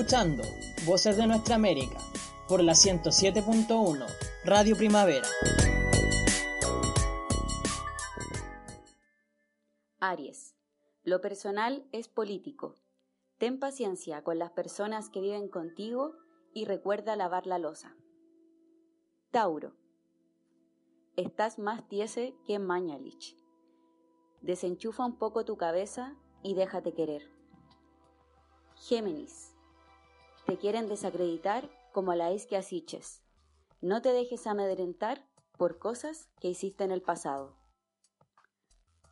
escuchando Voces de Nuestra América por la 107.1 Radio Primavera. Aries. Lo personal es político. Ten paciencia con las personas que viven contigo y recuerda lavar la losa. Tauro. Estás más tiese que Mañalich. Desenchufa un poco tu cabeza y déjate querer. Géminis. Te quieren desacreditar como a la isquia asiches. No te dejes amedrentar por cosas que hiciste en el pasado.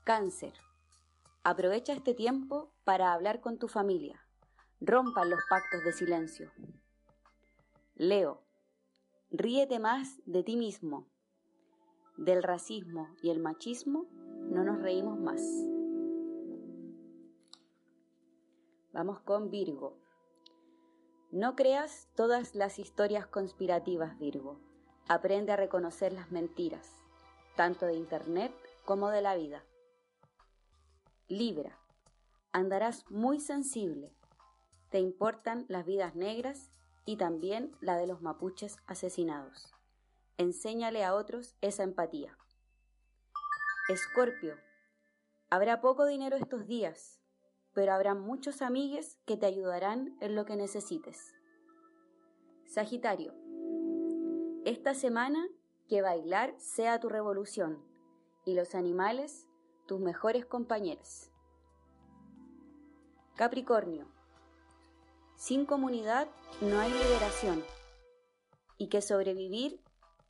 Cáncer. Aprovecha este tiempo para hablar con tu familia. Rompan los pactos de silencio. Leo. Ríete más de ti mismo. Del racismo y el machismo no nos reímos más. Vamos con Virgo. No creas todas las historias conspirativas, Virgo. Aprende a reconocer las mentiras, tanto de Internet como de la vida. Libra. Andarás muy sensible. Te importan las vidas negras y también la de los mapuches asesinados. Enséñale a otros esa empatía. Escorpio. Habrá poco dinero estos días, pero habrá muchos amigues que te ayudarán en lo que necesites. Sagitario. Esta semana que bailar sea tu revolución y los animales tus mejores compañeros. Capricornio. Sin comunidad no hay liberación y que sobrevivir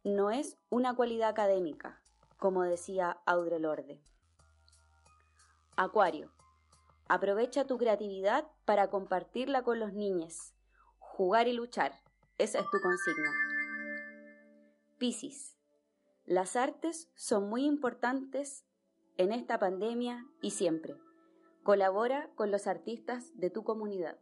no es una cualidad académica, como decía Audre Lorde. Acuario. Aprovecha tu creatividad para compartirla con los niños. Jugar y luchar. Esa es tu consigna. Piscis. Las artes son muy importantes en esta pandemia y siempre. Colabora con los artistas de tu comunidad.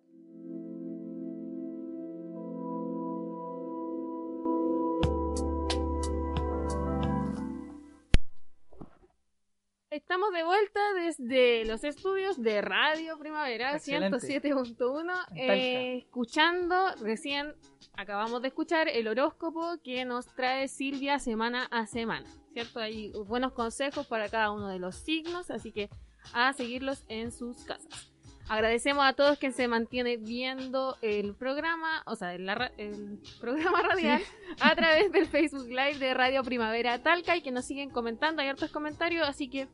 Estamos de vuelta desde los estudios de Radio Primavera Excelente. 107.1, eh, escuchando, recién acabamos de escuchar el horóscopo que nos trae Silvia semana a semana, ¿cierto? Hay buenos consejos para cada uno de los signos, así que a seguirlos en sus casas. Agradecemos a todos que se mantiene viendo el programa, o sea, el programa radial a través del Facebook Live de Radio Primavera Talca y que nos siguen comentando, hay hartos comentarios, así que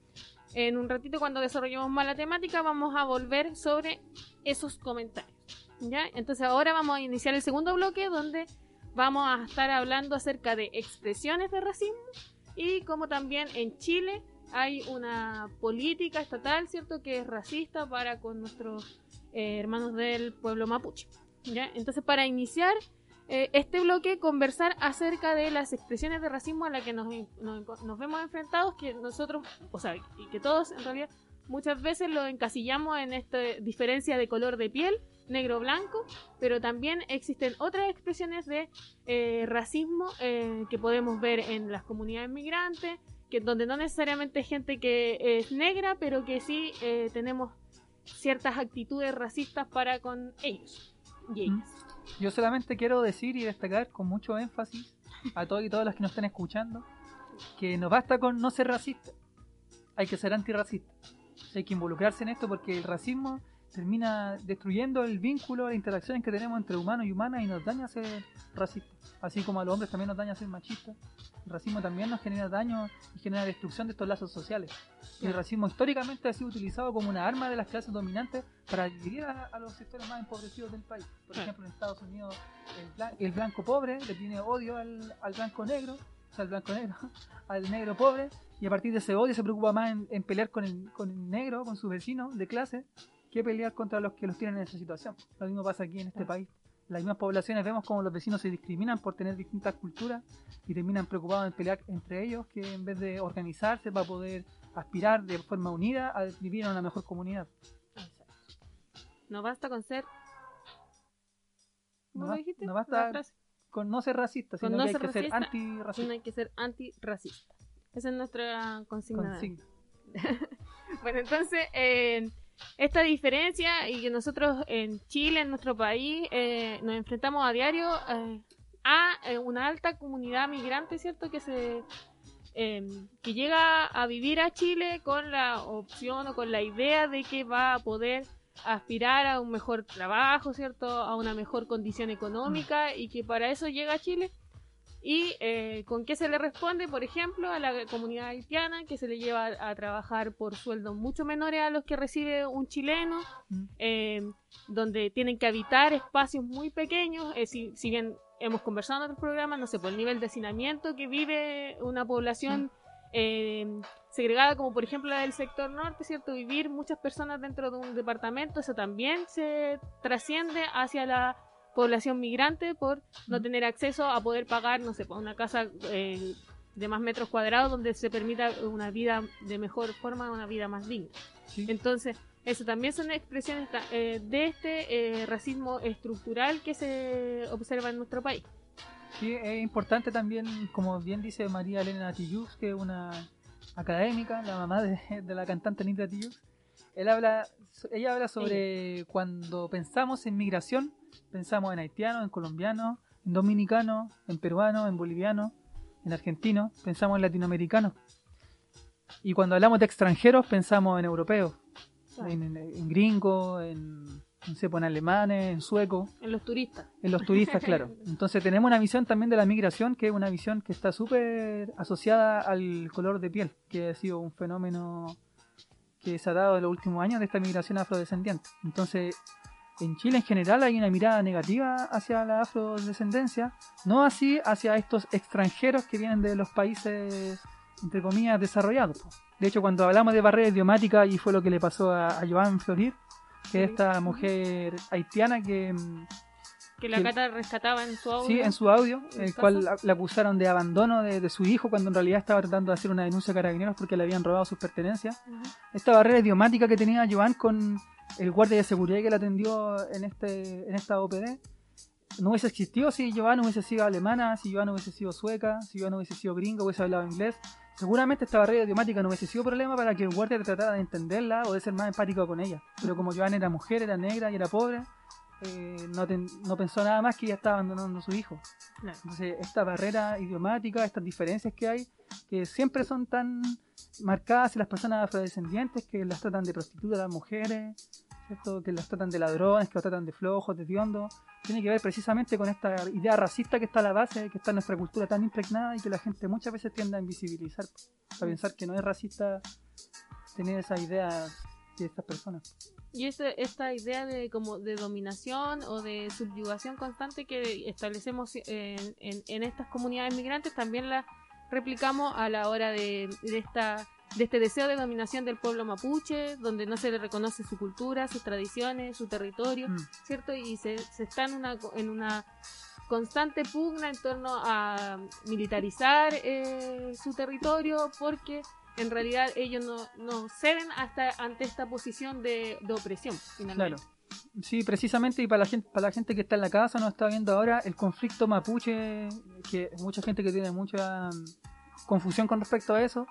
en un ratito cuando desarrollemos más la temática vamos a volver sobre esos comentarios. ¿Ya? Entonces ahora vamos a iniciar el segundo bloque donde vamos a estar hablando acerca de expresiones de racismo y como también en Chile hay una política estatal, ¿cierto?, que es racista para con nuestros eh, hermanos del pueblo mapuche. ¿ya? Entonces, para iniciar eh, este bloque, conversar acerca de las expresiones de racismo a las que nos, vemos enfrentados, que nosotros, o sea, y que todos en realidad muchas veces lo encasillamos en esta diferencia de color de piel, negro-blanco, pero también existen otras expresiones de eh, racismo que podemos ver en las comunidades migrantes, que donde no necesariamente hay gente que es negra, pero que sí eh, tenemos ciertas actitudes racistas para con ellos y ellas. Yo solamente quiero decir y destacar con mucho énfasis a todos y todas las que nos están escuchando que no basta con no ser racista, hay que ser antirracista. Hay que involucrarse en esto porque el racismo termina destruyendo el vínculo, las interacciones que tenemos entre humanos y humanas y nos daña ser racistas. Así como a los hombres también nos daña ser machistas. El racismo también nos genera daño y genera destrucción de estos lazos sociales. Y el racismo históricamente ha sido utilizado como una arma de las clases dominantes para dividir a, a los sectores más empobrecidos del país. Por ejemplo, en Estados Unidos el, blan- el blanco pobre le tiene odio al, al blanco negro, o sea, al blanco negro, [laughs] al negro pobre, y a partir de ese odio se preocupa más en, en pelear con el, con el negro, con sus vecinos de clase, que pelear contra los que los tienen en esa situación. Lo mismo pasa aquí en este país. Las mismas poblaciones vemos como los vecinos se discriminan por tener distintas culturas y terminan preocupados en pelear entre ellos que en vez de organizarse para poder aspirar de forma unida a vivir en una mejor comunidad. No basta con ser. No ¿Cómo ba- lo dijiste? no basta. Con no ser racista, sino no que hay ser que ser racista, antirracista. No hay que ser antirracista. Esa es nuestra consigna. Consigna. [laughs] Bueno, entonces, eh, esta diferencia y que nosotros en Chile, en nuestro país, eh, nos enfrentamos a diario eh, a eh, una alta comunidad migrante, ¿cierto? Que se em, que llega a vivir a Chile con la opción o con la idea de que va a poder aspirar a un mejor trabajo, ¿cierto? A una mejor condición económica y que para eso llega a Chile. ¿Y eh, con qué se le responde? Por ejemplo, a la comunidad haitiana que se le lleva a, trabajar por sueldos mucho menores a los que recibe un chileno, eh, donde tienen que habitar espacios muy pequeños. Eh, si, si, bien hemos conversado en otros programas, no sé, por el nivel de hacinamiento que vive una población segregada como por ejemplo la del sector norte, ¿cierto? Vivir muchas personas dentro de un departamento, eso también se trasciende hacia la población migrante por no tener acceso a poder pagar, no sé, una casa eh, de más metros cuadrados donde se permita una vida de mejor forma, una vida más digna. Entonces, eso también son expresiones eh, de este eh, racismo estructural que se observa en nuestro país. Sí, es importante también, como bien dice María Elena Tillus, que es una académica, la mamá de, la cantante Anita Tillus, él habla, ella habla sobre cuando pensamos en migración, pensamos en haitiano, en colombiano, en dominicano, en peruano, en boliviano, en argentino, pensamos en latinoamericano. Y cuando hablamos de extranjeros, pensamos en europeos, en, en, en gringos, en, no sé, pues, en alemanes, en sueco. En los turistas. En los turistas, claro. [laughs] Entonces tenemos una visión también de la migración, que es una visión que está súper asociada al color de piel, que ha sido un fenómeno que se ha dado en los últimos años de esta migración afrodescendiente. Entonces, en Chile en general hay una mirada negativa hacia la afrodescendencia, no así hacia estos extranjeros que vienen de los países, entre comillas, desarrollados. De hecho, cuando hablamos de barrera idiomática, y fue lo que le pasó a, a Joan Florir, que es esta mujer haitiana que... Mm, que la Cata rescataba en su audio. Sí, en su audio, el cual la, acusaron de abandono de, su hijo cuando en realidad estaba tratando de hacer una denuncia a carabineros porque le habían robado sus pertenencias. Esta barrera idiomática que tenía Joan con el guardia de seguridad que la atendió en, este, en esta OPD no hubiese existido si Joan hubiese sido alemana, si Joan hubiese sido sueca, si Joan hubiese sido gringo, hubiese hablado inglés. Seguramente esta barrera idiomática no hubiese sido problema para que el guardia tratara de entenderla o de ser más empático con ella. Pero como Joan era mujer, era negra y era pobre, eh, no, no, pensó nada más que ella estaba abandonando a su hijo. Entonces, esta barrera idiomática, estas diferencias que hay, que siempre son tan marcadas en las personas afrodescendientes que las tratan de prostitutas a las mujeres, ¿cierto? que las tratan de ladrones, que las tratan de flojos, de tiondos, tiene que ver precisamente con esta idea racista que está a la base, que está en nuestra cultura tan impregnada y que la gente muchas veces tiende a invisibilizar, a pensar que no es racista tener esa idea de estas personas. Y este, esta idea de como de dominación o de subyugación constante que establecemos en, en, estas comunidades migrantes también la replicamos a la hora de, de esta de este deseo de dominación del pueblo mapuche, donde no se le reconoce su cultura, sus tradiciones, su territorio, mm. ¿cierto? Y se, se está en una, en una constante pugna en torno a militarizar eh, su territorio porque en realidad ellos no, no ceden hasta ante esta posición de, de opresión finalmente. Claro. Sí, precisamente, y para la gente, para la gente que está en la casa, no está viendo ahora el conflicto mapuche, que mucha gente que tiene mucha confusión con respecto a eso,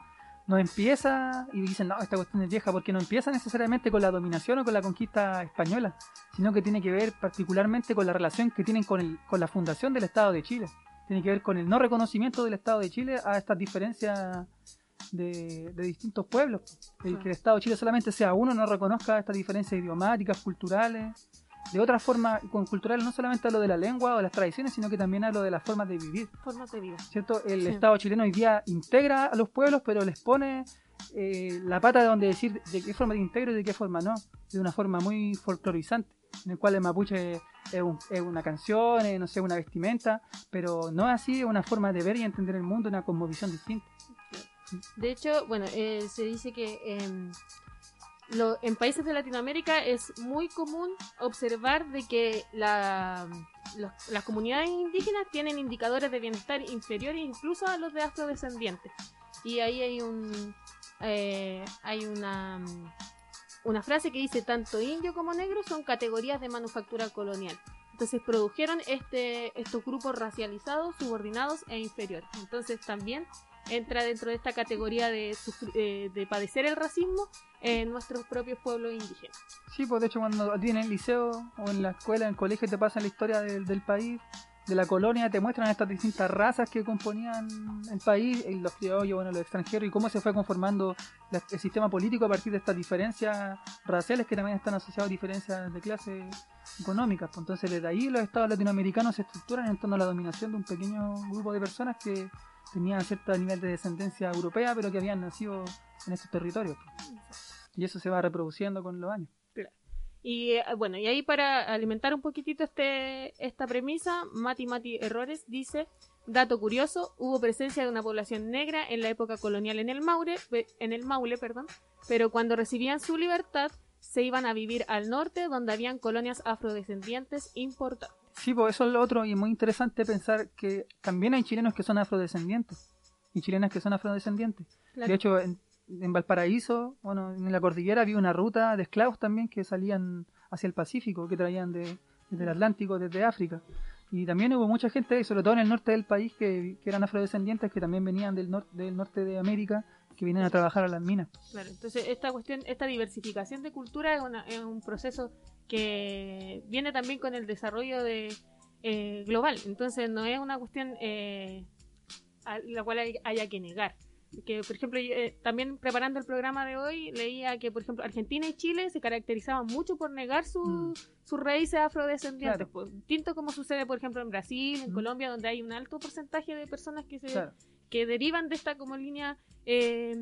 no empieza, y dicen, no, esta cuestión es vieja, porque no empieza necesariamente con la dominación o con la conquista española, sino que tiene que ver particularmente con la relación que tienen con, el, con la fundación del Estado de Chile. Tiene que ver con el no reconocimiento del Estado de Chile a estas diferencias de, distintos pueblos. que el Estado de Chile solamente sea uno, no reconozca estas diferencias idiomáticas, culturales, de otra forma, con cultural no solamente hablo de la lengua o de las tradiciones, sino que también hablo de las formas de vivir. Formas de vida. ¿Cierto? El Estado chileno hoy día integra a los pueblos, pero les pone eh, la pata de donde decir de qué forma te integro y de qué forma no. De una forma muy folclorizante, en el cual el mapuche es, una canción, no sé, una vestimenta, pero no así, es una forma de ver y entender el mundo, una cosmovisión distinta. De hecho, bueno, eh, se dice que em, en países de Latinoamérica es muy común observar de que las comunidades indígenas tienen indicadores de bienestar inferiores incluso a los de afrodescendientes. Y ahí hay un eh, hay una frase que dice tanto indio como negro son categorías de manufactura colonial. Entonces produjeron este, estos grupos racializados, subordinados e inferiores. Entonces también entra dentro de esta categoría de, eh, de padecer el racismo en nuestros propios pueblos indígenas. Sí, pues de hecho cuando a ti en el liceo o en la escuela, en el colegio te pasan la historia del, del país, de la colonia, te muestran estas distintas razas que componían el país, y los criollos, bueno, los extranjeros, y cómo se fue conformando la- el sistema político a partir de estas diferencias raciales que también están asociadas a diferencias de clase económicas. Pues entonces desde ahí los estados latinoamericanos se estructuran en torno a la dominación de un pequeño grupo de personas que tenían cierto nivel de descendencia europea, pero que habían nacido en estos territorios. pues. Y eso se va reproduciendo con los años. Y eh, bueno, y ahí para alimentar un poquitito este, esta premisa, Mati Mati Errores dice, dato curioso, hubo presencia de una población negra en la época colonial en el Maule, en el Maule, perdón, pero cuando recibían su libertad se iban a vivir al norte donde habían colonias afrodescendientes importantes. Sí, pues eso es lo otro y muy interesante pensar que también hay chilenos que son afrodescendientes y chilenas que son afrodescendientes. Claro. De hecho, en, en Valparaíso, bueno, en la cordillera había una ruta de esclavos también que salían hacia el Pacífico, que traían de, desde el Atlántico, desde África. Y también hubo mucha gente, sobre todo en el norte del país, que, que eran afrodescendientes, que también venían del, nor- del norte de América, que vienen a trabajar a las minas. Claro, entonces esta cuestión, esta diversificación de cultura es, una- es un proceso que viene también con el desarrollo de eh, global. Entonces no es una cuestión eh, a la cual hay- haya que negar. Que, por ejemplo, yo, eh, también preparando el programa de hoy, leía que, por ejemplo, Argentina y Chile se caracterizaban mucho por negar Mm. sus raíces afrodescendientes. Claro. Pues, distinto como sucede, por ejemplo, en Brasil, en Mm. Colombia, donde hay un alto porcentaje de personas que se Claro. que derivan de esta como línea eh,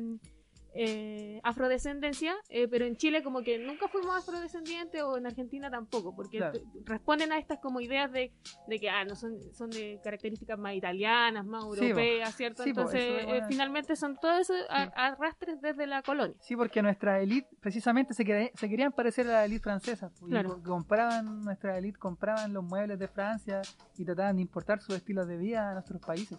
eh, afrodescendencia, eh, pero en Chile como que nunca fuimos afrodescendientes o en Argentina tampoco, porque Claro. responden a estas como ideas de, de que ah, no son, son de características más italianas, más Sí, europeas, ¿cierto? Sí, Entonces, eh, finalmente son todos esos arrastres desde la colonia. Sí, porque nuestra élite precisamente se, quería- se querían parecer a la élite francesa. y Claro. co- compraban, nuestra élite compraban los muebles de Francia y trataban de importar sus estilos de vida a nuestros países.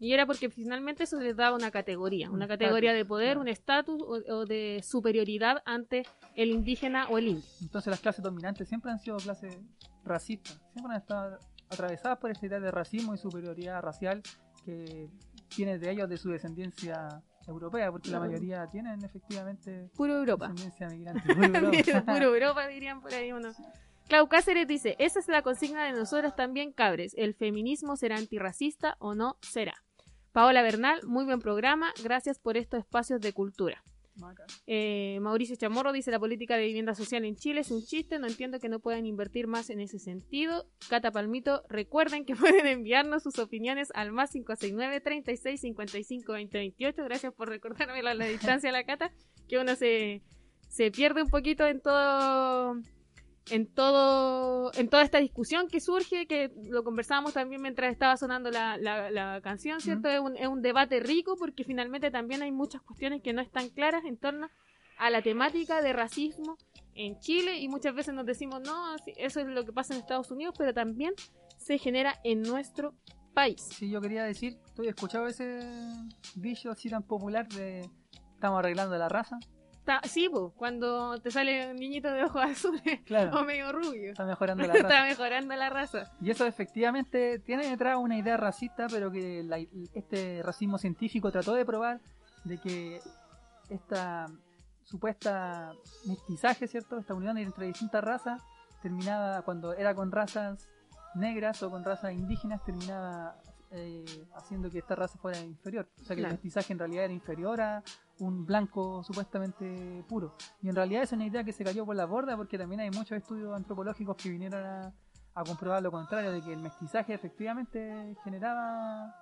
Y era porque finalmente eso les daba una categoría, Un una categoría de poder, un estatus o, o de superioridad ante el indígena o el indio. Entonces las clases dominantes siempre han sido clases racistas, siempre han estado atravesadas por esta idea de racismo y superioridad racial que viene de ellos de su descendencia europea, porque la mayoría tienen efectivamente Puro Europa. descendencia migrante. puro [laughs] Europa. puro Europa dirían por ahí uno. Clau Cáceres dice, esa es la consigna de nosotras también, cabres. ¿El feminismo será antirracista o no será? Paola Bernal, muy buen programa. Gracias por estos espacios de cultura. Eh, Mauricio Chamorro dice, la política de vivienda social en Chile es un chiste. No entiendo que no puedan invertir más en ese sentido. Cata Palmito, recuerden que [laughs] pueden enviarnos sus opiniones al más 569 36 55 20 28. Gracias por recordarme la, la distancia a la Cata, que uno se, se pierde un poquito en todo en todo en toda esta discusión que surge que lo conversábamos también mientras estaba sonando la, la, la canción cierto es, un, es un debate rico porque finalmente también hay muchas cuestiones que no están claras en torno a la temática de racismo en Chile y muchas veces nos decimos no eso es lo que pasa en Estados Unidos pero también se genera en nuestro país. Sí, yo quería decir, ¿tú has escuchado ese dicho así tan popular de estamos arreglando la raza? Ta- sí po, cuando te sale un niñito de ojos [laughs] azules Claro. o medio rubio Está mejorando la [laughs] raza. está mejorando la raza Y eso efectivamente tiene detrás una idea racista, pero que la- este racismo científico trató de probar de que esta supuesta mestizaje, ¿cierto? Esta unión entre distintas razas terminaba cuando era con razas negras o con razas indígenas terminaba eh, haciendo que esta raza fuera inferior. O sea que Claro. el mestizaje en realidad era inferior a un blanco supuestamente puro. Y en realidad es una idea que se cayó por la borda porque también hay muchos estudios antropológicos que vinieron a, a comprobar lo contrario, de que el mestizaje efectivamente generaba,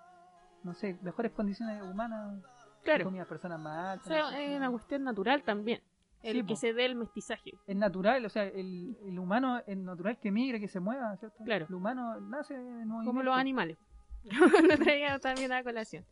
no sé, mejores condiciones humanas, claro comía personas más O altas. sea, es una cuestión natural también. El Sí, que se dé el mestizaje. Es natural, o sea, el, el humano es natural que migre, que se mueva, ¿cierto? Claro. El humano nace en movimiento. Como los animales. [laughs] Lo traía también a colación.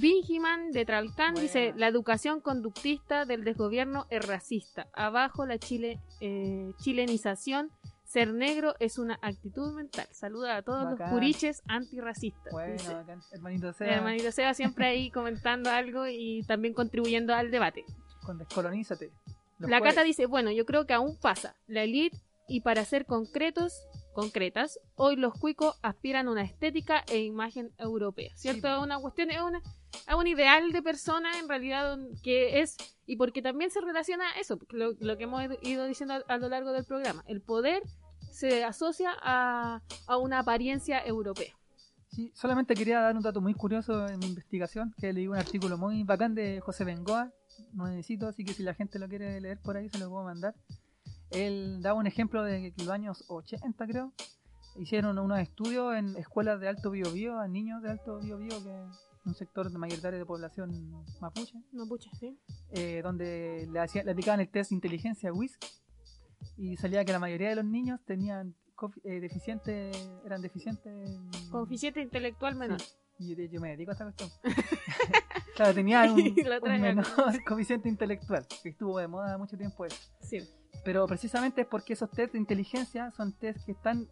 Bingiman de Tralcán Buena. dice: La educación conductista del desgobierno es racista. Abajo la chile, eh, chilenización. Ser negro es una actitud mental. Saluda a todos Bacán. los puriches antirracistas. Bueno, dice. bacán. hermanito El sea, hermanito Seba siempre ahí [laughs] comentando algo y también contribuyendo al debate. con descolonízate. Los La jueves. Cata dice, bueno, yo creo que aún pasa. La elite, y para ser concretos, concretas, hoy los cuicos aspiran a una estética e imagen europea, ¿cierto? Sí. Es una cuestión, es, una, es un ideal de persona en realidad que es, y porque también se relaciona a eso, lo, lo que hemos ido diciendo a, a lo largo del programa, el poder se asocia a, a una apariencia europea. Sí, solamente quería dar un dato muy curioso en mi investigación, que leí un artículo muy bacán de José Bengoa, no necesito, así que si la gente lo quiere leer por ahí se lo puedo mandar. Él daba un ejemplo de que los años 80 creo, hicieron unos estudios en escuelas de alto biobío a niños de alto biobío, que es un sector mayoritario de población mapuche, No, pucha, sí. eh, donde le, hacían, le aplicaban el test de inteligencia WISC y salía que la mayoría de los niños tenían eh, deficiente, eran deficientes en- Coeficiente intelectual menor. Sí. Y yo, yo me dedico a esta cuestión. [laughs] claro, tenía [laughs] un, un menor [laughs] coeficiente intelectual, que estuvo de moda mucho tiempo eso. Sí. Pero precisamente es porque esos test de inteligencia son test que están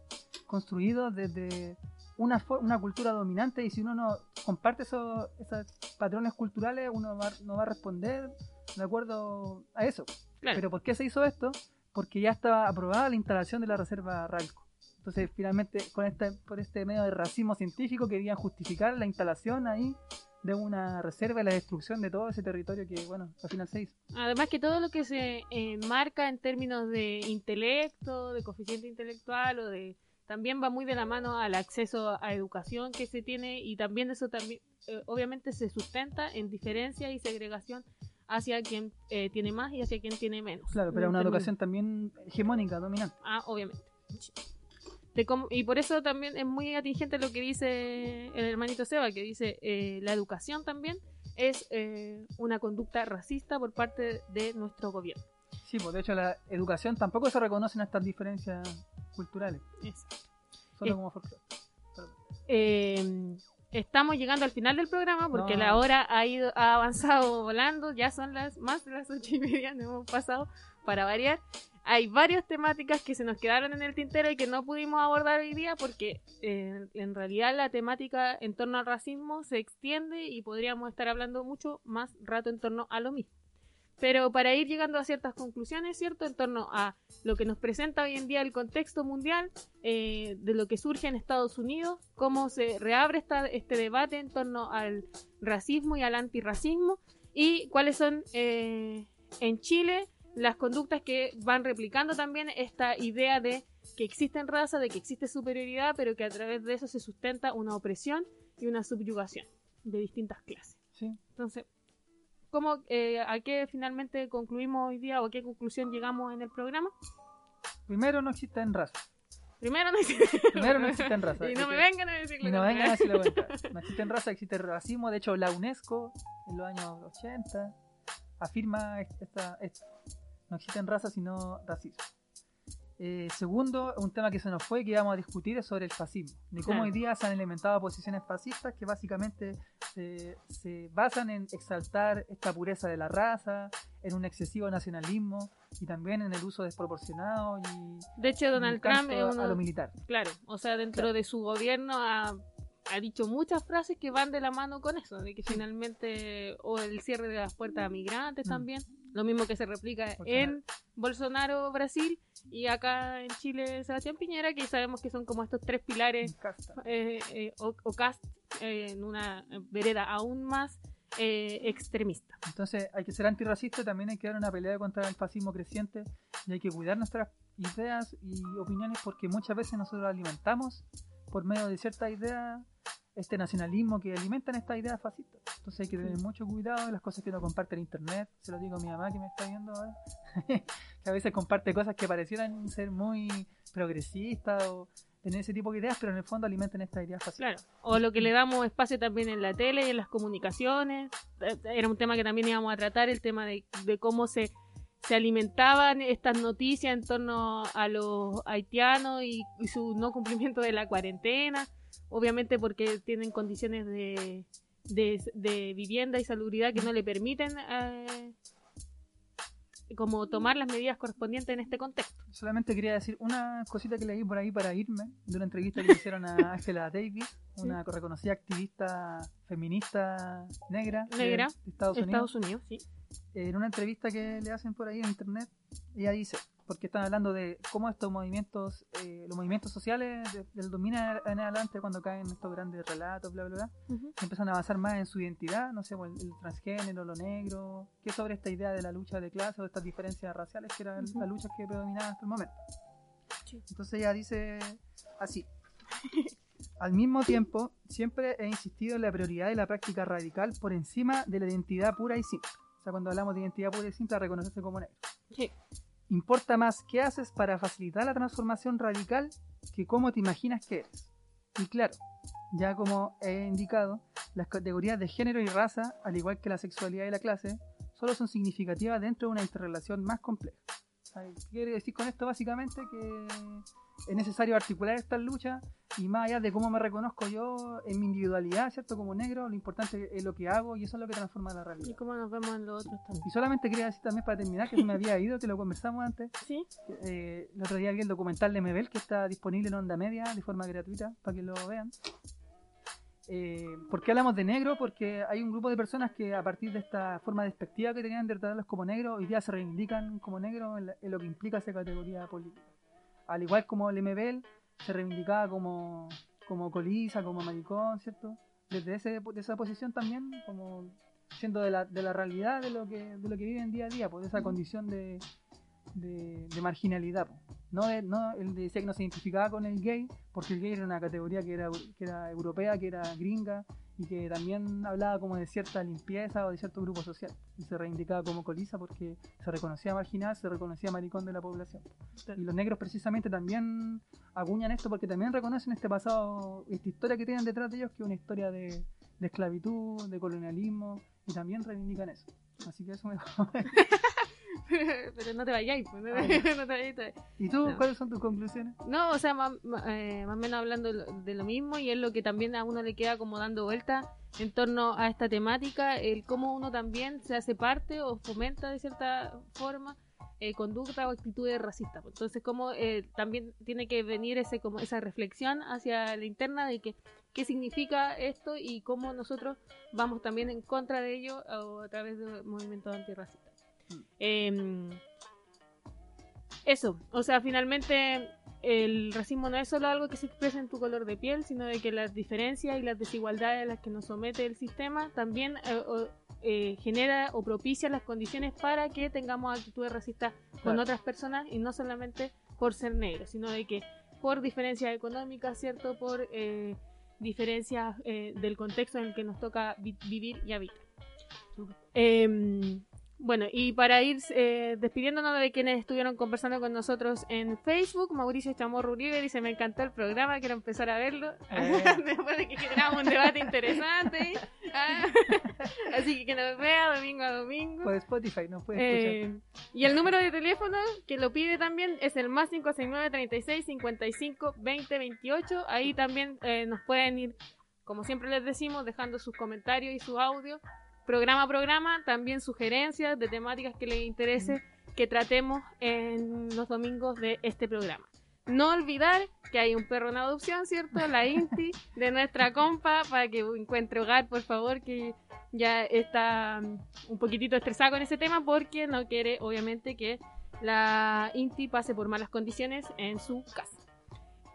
construidos desde una, una cultura dominante y si uno no comparte esos, esos patrones culturales, uno va- no va a responder de acuerdo a eso. Claro. Pero ¿por qué se hizo esto? Porque ya estaba aprobada la instalación de la reserva Ralco. Entonces, finalmente, con este, por este medio de racismo científico, querían justificar la instalación ahí de una reserva y la destrucción de todo ese territorio que, bueno, al final se hizo. Además que todo lo que se eh, marca en términos de intelecto, de coeficiente intelectual o de también va muy de la mano al acceso a educación que se tiene y también eso también eh, obviamente se sustenta en diferencia y segregación hacia quien eh, tiene más y hacia quien tiene menos. Claro, pero una educación también hegemónica, dominante. Ah, obviamente. De cómo- y por eso también es muy atingente lo que dice el hermanito Seba, que dice eh, la educación también es eh, una conducta racista por parte de nuestro gobierno. Sí, pues de hecho la educación tampoco se reconocen estas diferencias culturales, Exacto. solo Eh, como folclore. Eh, estamos llegando al final del programa porque No. la hora ha ido ha avanzado volando. Ya son las más de las ocho y media, no hemos pasado para variar. Hay varias temáticas que se nos quedaron en el tintero y que no pudimos abordar hoy día porque eh, en realidad la temática en torno al racismo se extiende y podríamos estar hablando mucho más rato en torno a lo mismo. Pero para ir llegando a ciertas conclusiones, ¿cierto? En torno a lo que nos presenta hoy en día el contexto mundial, eh, de lo que surge en Estados Unidos, cómo se reabre esta, este debate en torno al racismo y al antirracismo, y cuáles son eh, en Chile las conductas que van replicando también esta idea de que existen razas, de que existe superioridad, pero que a través de eso se sustenta una opresión y una subyugación de distintas clases. Sí. Entonces, ¿cómo, eh, ¿a qué finalmente concluimos hoy día o a qué conclusión llegamos en el programa? Primero no existen razas. Primero no existe. Primero no existen razas. [laughs] Y no me vengan a decir Y no vengan a. No existen razas, existe racismo. De hecho, la UNESCO en los años 80 afirma esta, esto. No existen razas, sino racismo. Eh, segundo, un tema que se nos fue que íbamos a discutir es sobre el fascismo. De cómo hoy día se han implementado posiciones fascistas que básicamente se, se basan en exaltar esta pureza de la raza, en un excesivo nacionalismo y también en el uso desproporcionado y De hecho, Donald Trump es uno. a lo militar. Claro, o sea, dentro de su gobierno ha, ha dicho muchas frases que van de la mano con eso, de que finalmente, o el cierre de las puertas a migrantes Mm. también, lo mismo que se replica Bolsonaro. en Bolsonaro, Brasil, y acá en Chile, Sebastián Piñera, que sabemos que son como estos tres pilares, eh, eh, o, o cast eh, en una vereda aún más eh, extremista. Entonces hay que ser antirracista, también hay que dar una pelea contra el fascismo creciente y hay que cuidar nuestras ideas y opiniones porque muchas veces nosotros alimentamos por medio de ciertas ideas este nacionalismo que alimentan estas ideas fascistas. Entonces hay que tener mucho cuidado de las cosas que uno comparte en internet. Se lo digo a mi mamá que me está viendo ahora. [laughs] que a veces comparte cosas que parecieran ser muy progresistas o tener ese tipo de ideas, pero en el fondo alimentan estas ideas fascistas. Claro, o lo que le damos espacio también en la tele y en las comunicaciones. Eh, Era un tema que también íbamos a tratar, el tema de, de cómo se, se alimentaban estas noticias en torno a los haitianos y, su no cumplimiento de la cuarentena. Obviamente porque tienen condiciones de, de, de vivienda y salubridad que no le permiten eh, como tomar las medidas correspondientes en este contexto. Solamente quería decir una cosita que leí por ahí para irme de una entrevista que le hicieron a [laughs] Angela Davis, una reconocida activista feminista negra, de- Estados Unidos. Estados Unidos, sí. En una entrevista que le hacen por ahí en internet, ella dice, porque están hablando de cómo estos movimientos, eh, los movimientos sociales de- del 2000 en adelante, cuando caen estos grandes relatos, bla, bla, bla, Ujú. empiezan a avanzar más en su identidad, no sé, pues, el, el transgénero, lo negro, que sobre esta idea de la lucha de clase o de estas diferencias raciales que eran Ujú. las luchas que predominaban hasta el momento. Sí. Entonces ella dice así. [laughs] Al mismo tiempo, siempre he insistido en la prioridad de la práctica radical por encima de la identidad pura y simple. O sea, cuando hablamos de identidad pura y simple, reconocerse como negro. Sí. Importa más qué haces para facilitar la transformación radical que cómo te imaginas que eres. Y claro, ya como he indicado, las categorías de género y raza, al igual que la sexualidad y la clase, solo son significativas dentro de una interrelación más compleja. ¿Qué quiere decir con esto? Básicamente que es necesario articular estas luchas y más allá de cómo me reconozco yo en mi individualidad, ¿cierto? Como negro, lo importante es lo que hago y eso es lo que transforma la Y realidad. cómo nos vemos en los otros también. Y solamente quería decir también para terminar que se me había ido, que lo conversamos antes. [laughs] Sí, Eh, el otro día vi el documental de Mebel que está disponible en Onda Media de forma gratuita para que lo vean. Eh, ¿Por qué hablamos de negro? Porque hay un grupo de personas que a partir de esta forma despectiva que tenían de tratarlos como negros, hoy día se reivindican como negros en, lo que implica esa categoría política. Al igual como el Mebel se reivindicaba como, como colisa, como maricón, ¿cierto? Desde ese, de esa posición también, como siendo de la, de la realidad de lo que de lo que viven día a día, pues de esa condición de, de, de marginalidad. No, de- no, él decía que no se identificaba con el gay, porque el gay era una categoría que era, que era europea, que era gringa, y que también hablaba como de cierta limpieza o de cierto grupo social. Y se reivindicaba como colisa porque se reconocía marginal, se reconocía maricón de la población. Y los negros precisamente también acuñan esto porque también reconocen este pasado, esta historia que tienen detrás de ellos, que es una historia de, de esclavitud, de colonialismo, y también reivindican eso. Así que eso me... [laughs] [laughs] pero no te vayáis, pues, no, Ah, [laughs] te- no te vayáis. ¿Y tú, No. cuáles son tus conclusiones? No, o sea, más, eh, más o menos hablando de lo, de lo mismo y es lo que también a uno le queda como dando vuelta en torno a esta temática, el cómo uno también se hace parte o fomenta de cierta forma eh, conducta o actitudes racistas. Entonces, cómo eh, también tiene que venir ese como esa reflexión hacia la interna de que qué significa esto y cómo nosotros vamos también en contra de ello o a través de movimientos antirracistas. Em, eso, o sea, finalmente el racismo no es solo algo que se expresa en tu color de piel, sino de que las diferencias y las desigualdades a las que nos somete el sistema también eh, o- eh, genera o propicia las condiciones para que tengamos actitudes racistas con otras personas y no solamente por ser negros, sino de que por diferencias económicas, ¿cierto? Por eh, diferencias eh, del contexto en el que nos toca vi- vivir y habitar. Bueno, y para ir eh, despidiéndonos de quienes estuvieron conversando con nosotros en Facebook, Mauricio Chamorro Uribe dice, me encantó el programa, quiero empezar a verlo. Eh. [laughs] Después de que generamos un debate interesante. [laughs] Ah, Así que que nos vea domingo a domingo. Por Spotify, nos puedes escuchar. Eh, y el número de teléfono que lo pide también es el más 569 36 55 20 28. Ahí también eh, nos pueden ir, como siempre les decimos, dejando sus comentarios y su audio. Programa a programa, también sugerencias de temáticas que les interese que tratemos en los domingos de este programa. No olvidar que hay un perro en adopción, ¿cierto? La [laughs] Inti de nuestra compa para que encuentre hogar, por favor, que ya está mm, un poquitito estresada con ese tema porque no quiere, obviamente, que la Inti pase por malas condiciones en su casa.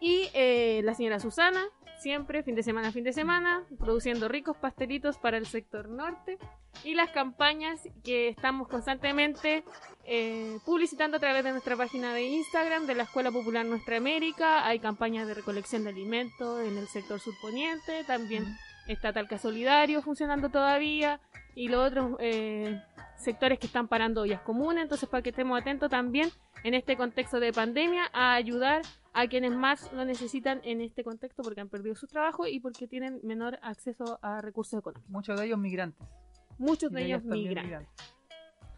Y eh, la señora Susana, siempre, fin de semana a fin de semana, produciendo ricos pastelitos para el sector norte. Y las campañas que estamos constantemente eh, publicitando a través de nuestra página de Instagram de la Escuela Popular Nuestra América. Hay campañas de recolección de alimentos en el sector surponiente. También está Talca Solidario funcionando todavía. Y los otros eh, sectores que están parando ollas comunes. Entonces, para que estemos atentos también en este contexto de pandemia a ayudar a quienes más lo necesitan en este contexto porque han perdido su trabajo y porque tienen menor acceso a recursos económicos. Muchos de ellos migrantes. Muchos de ellos migrantes.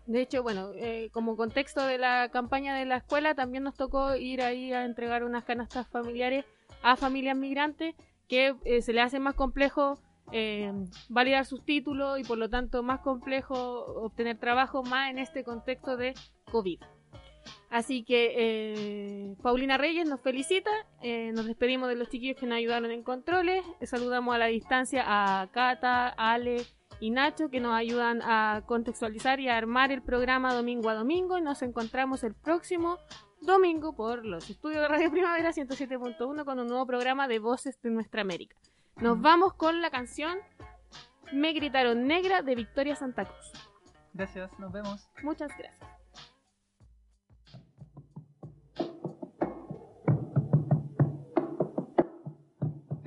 De hecho, bueno, eh, como contexto de la campaña de la escuela, también nos tocó ir ahí a entregar unas canastas familiares a familias migrantes que eh, se les hace más complejo eh, validar sus títulos y por lo tanto más complejo obtener trabajo más en este contexto de COVID. Así que eh, Paulina Reyes nos felicita, eh, nos despedimos de los chiquillos que nos ayudaron en controles, saludamos a la distancia a Cata, Ale y Nacho que nos ayudan a contextualizar y a armar el programa domingo a domingo y nos encontramos el próximo domingo por los estudios de Radio Primavera 107.1 con un nuevo programa de Voces de Nuestra América. Nos vamos con la canción Me gritaron negra de Victoria Santa Cruz. Gracias, nos vemos. Muchas gracias.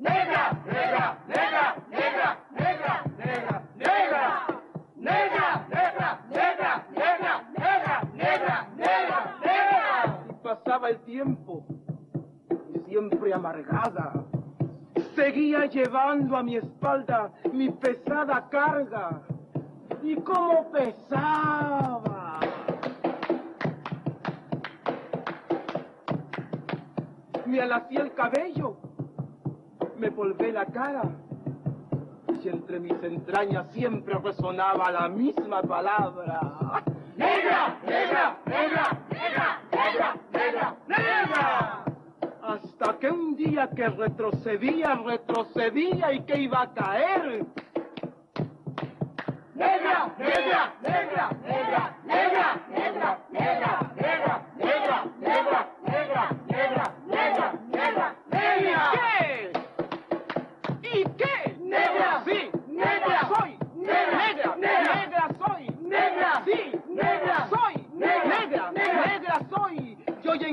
¡Negra! ¡Negra! ¡Negra! ¡Negra! ¡Negra! ¡Negra! ¡Negra! ¡Negra! ¡Negra! ¡Negra! ¡Negra! ¡Negra! ¡Negra! ¡Negra! ¡Negra! Y pasaba el tiempo, siempre amargada, seguía llevando a mi espalda mi pesada carga. ¿Y cómo pesaba? Me alací el cabello, me polvé la cara y entre mis entrañas siempre resonaba la misma palabra. ¡Negra! ¡Negra! ¡Negra! ¡Negra! ¡Negra! ¡Negra! ¡Negra! Hasta que un día que retrocedía, retrocedía y que iba a caer. ¡Negra! ¡Negra! ¡Negra! ¡Negra! ¡Negra! ¡Negra! ¡Negra! ¡Negra! ¡Negra! ¡Negra! ¡Negra! ¡Negra!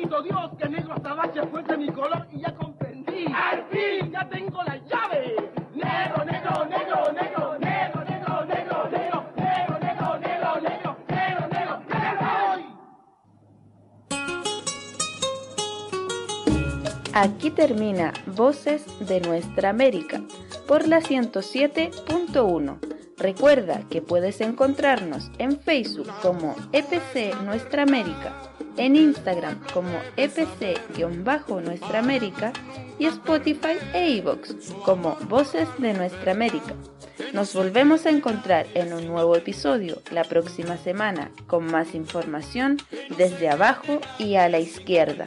quiso Dios que negro azabache fuese mi color y ya comprendí. ¡Al fin! ¡Ya tengo la llave! ¡Negro, negro, negro, negro, negro, negro, negro, negro, negro, negro, negro, negro, negro, negro, negro! Aquí termina Voces de Nuestra América por la 107.1. Recuerda que puedes encontrarnos en Facebook como EPC Nuestra América, en Instagram como EPC-Nuestra América y Spotify e iVoox como Voces de Nuestra América. Nos volvemos a encontrar en un nuevo episodio la próxima semana con más información desde abajo y a la izquierda.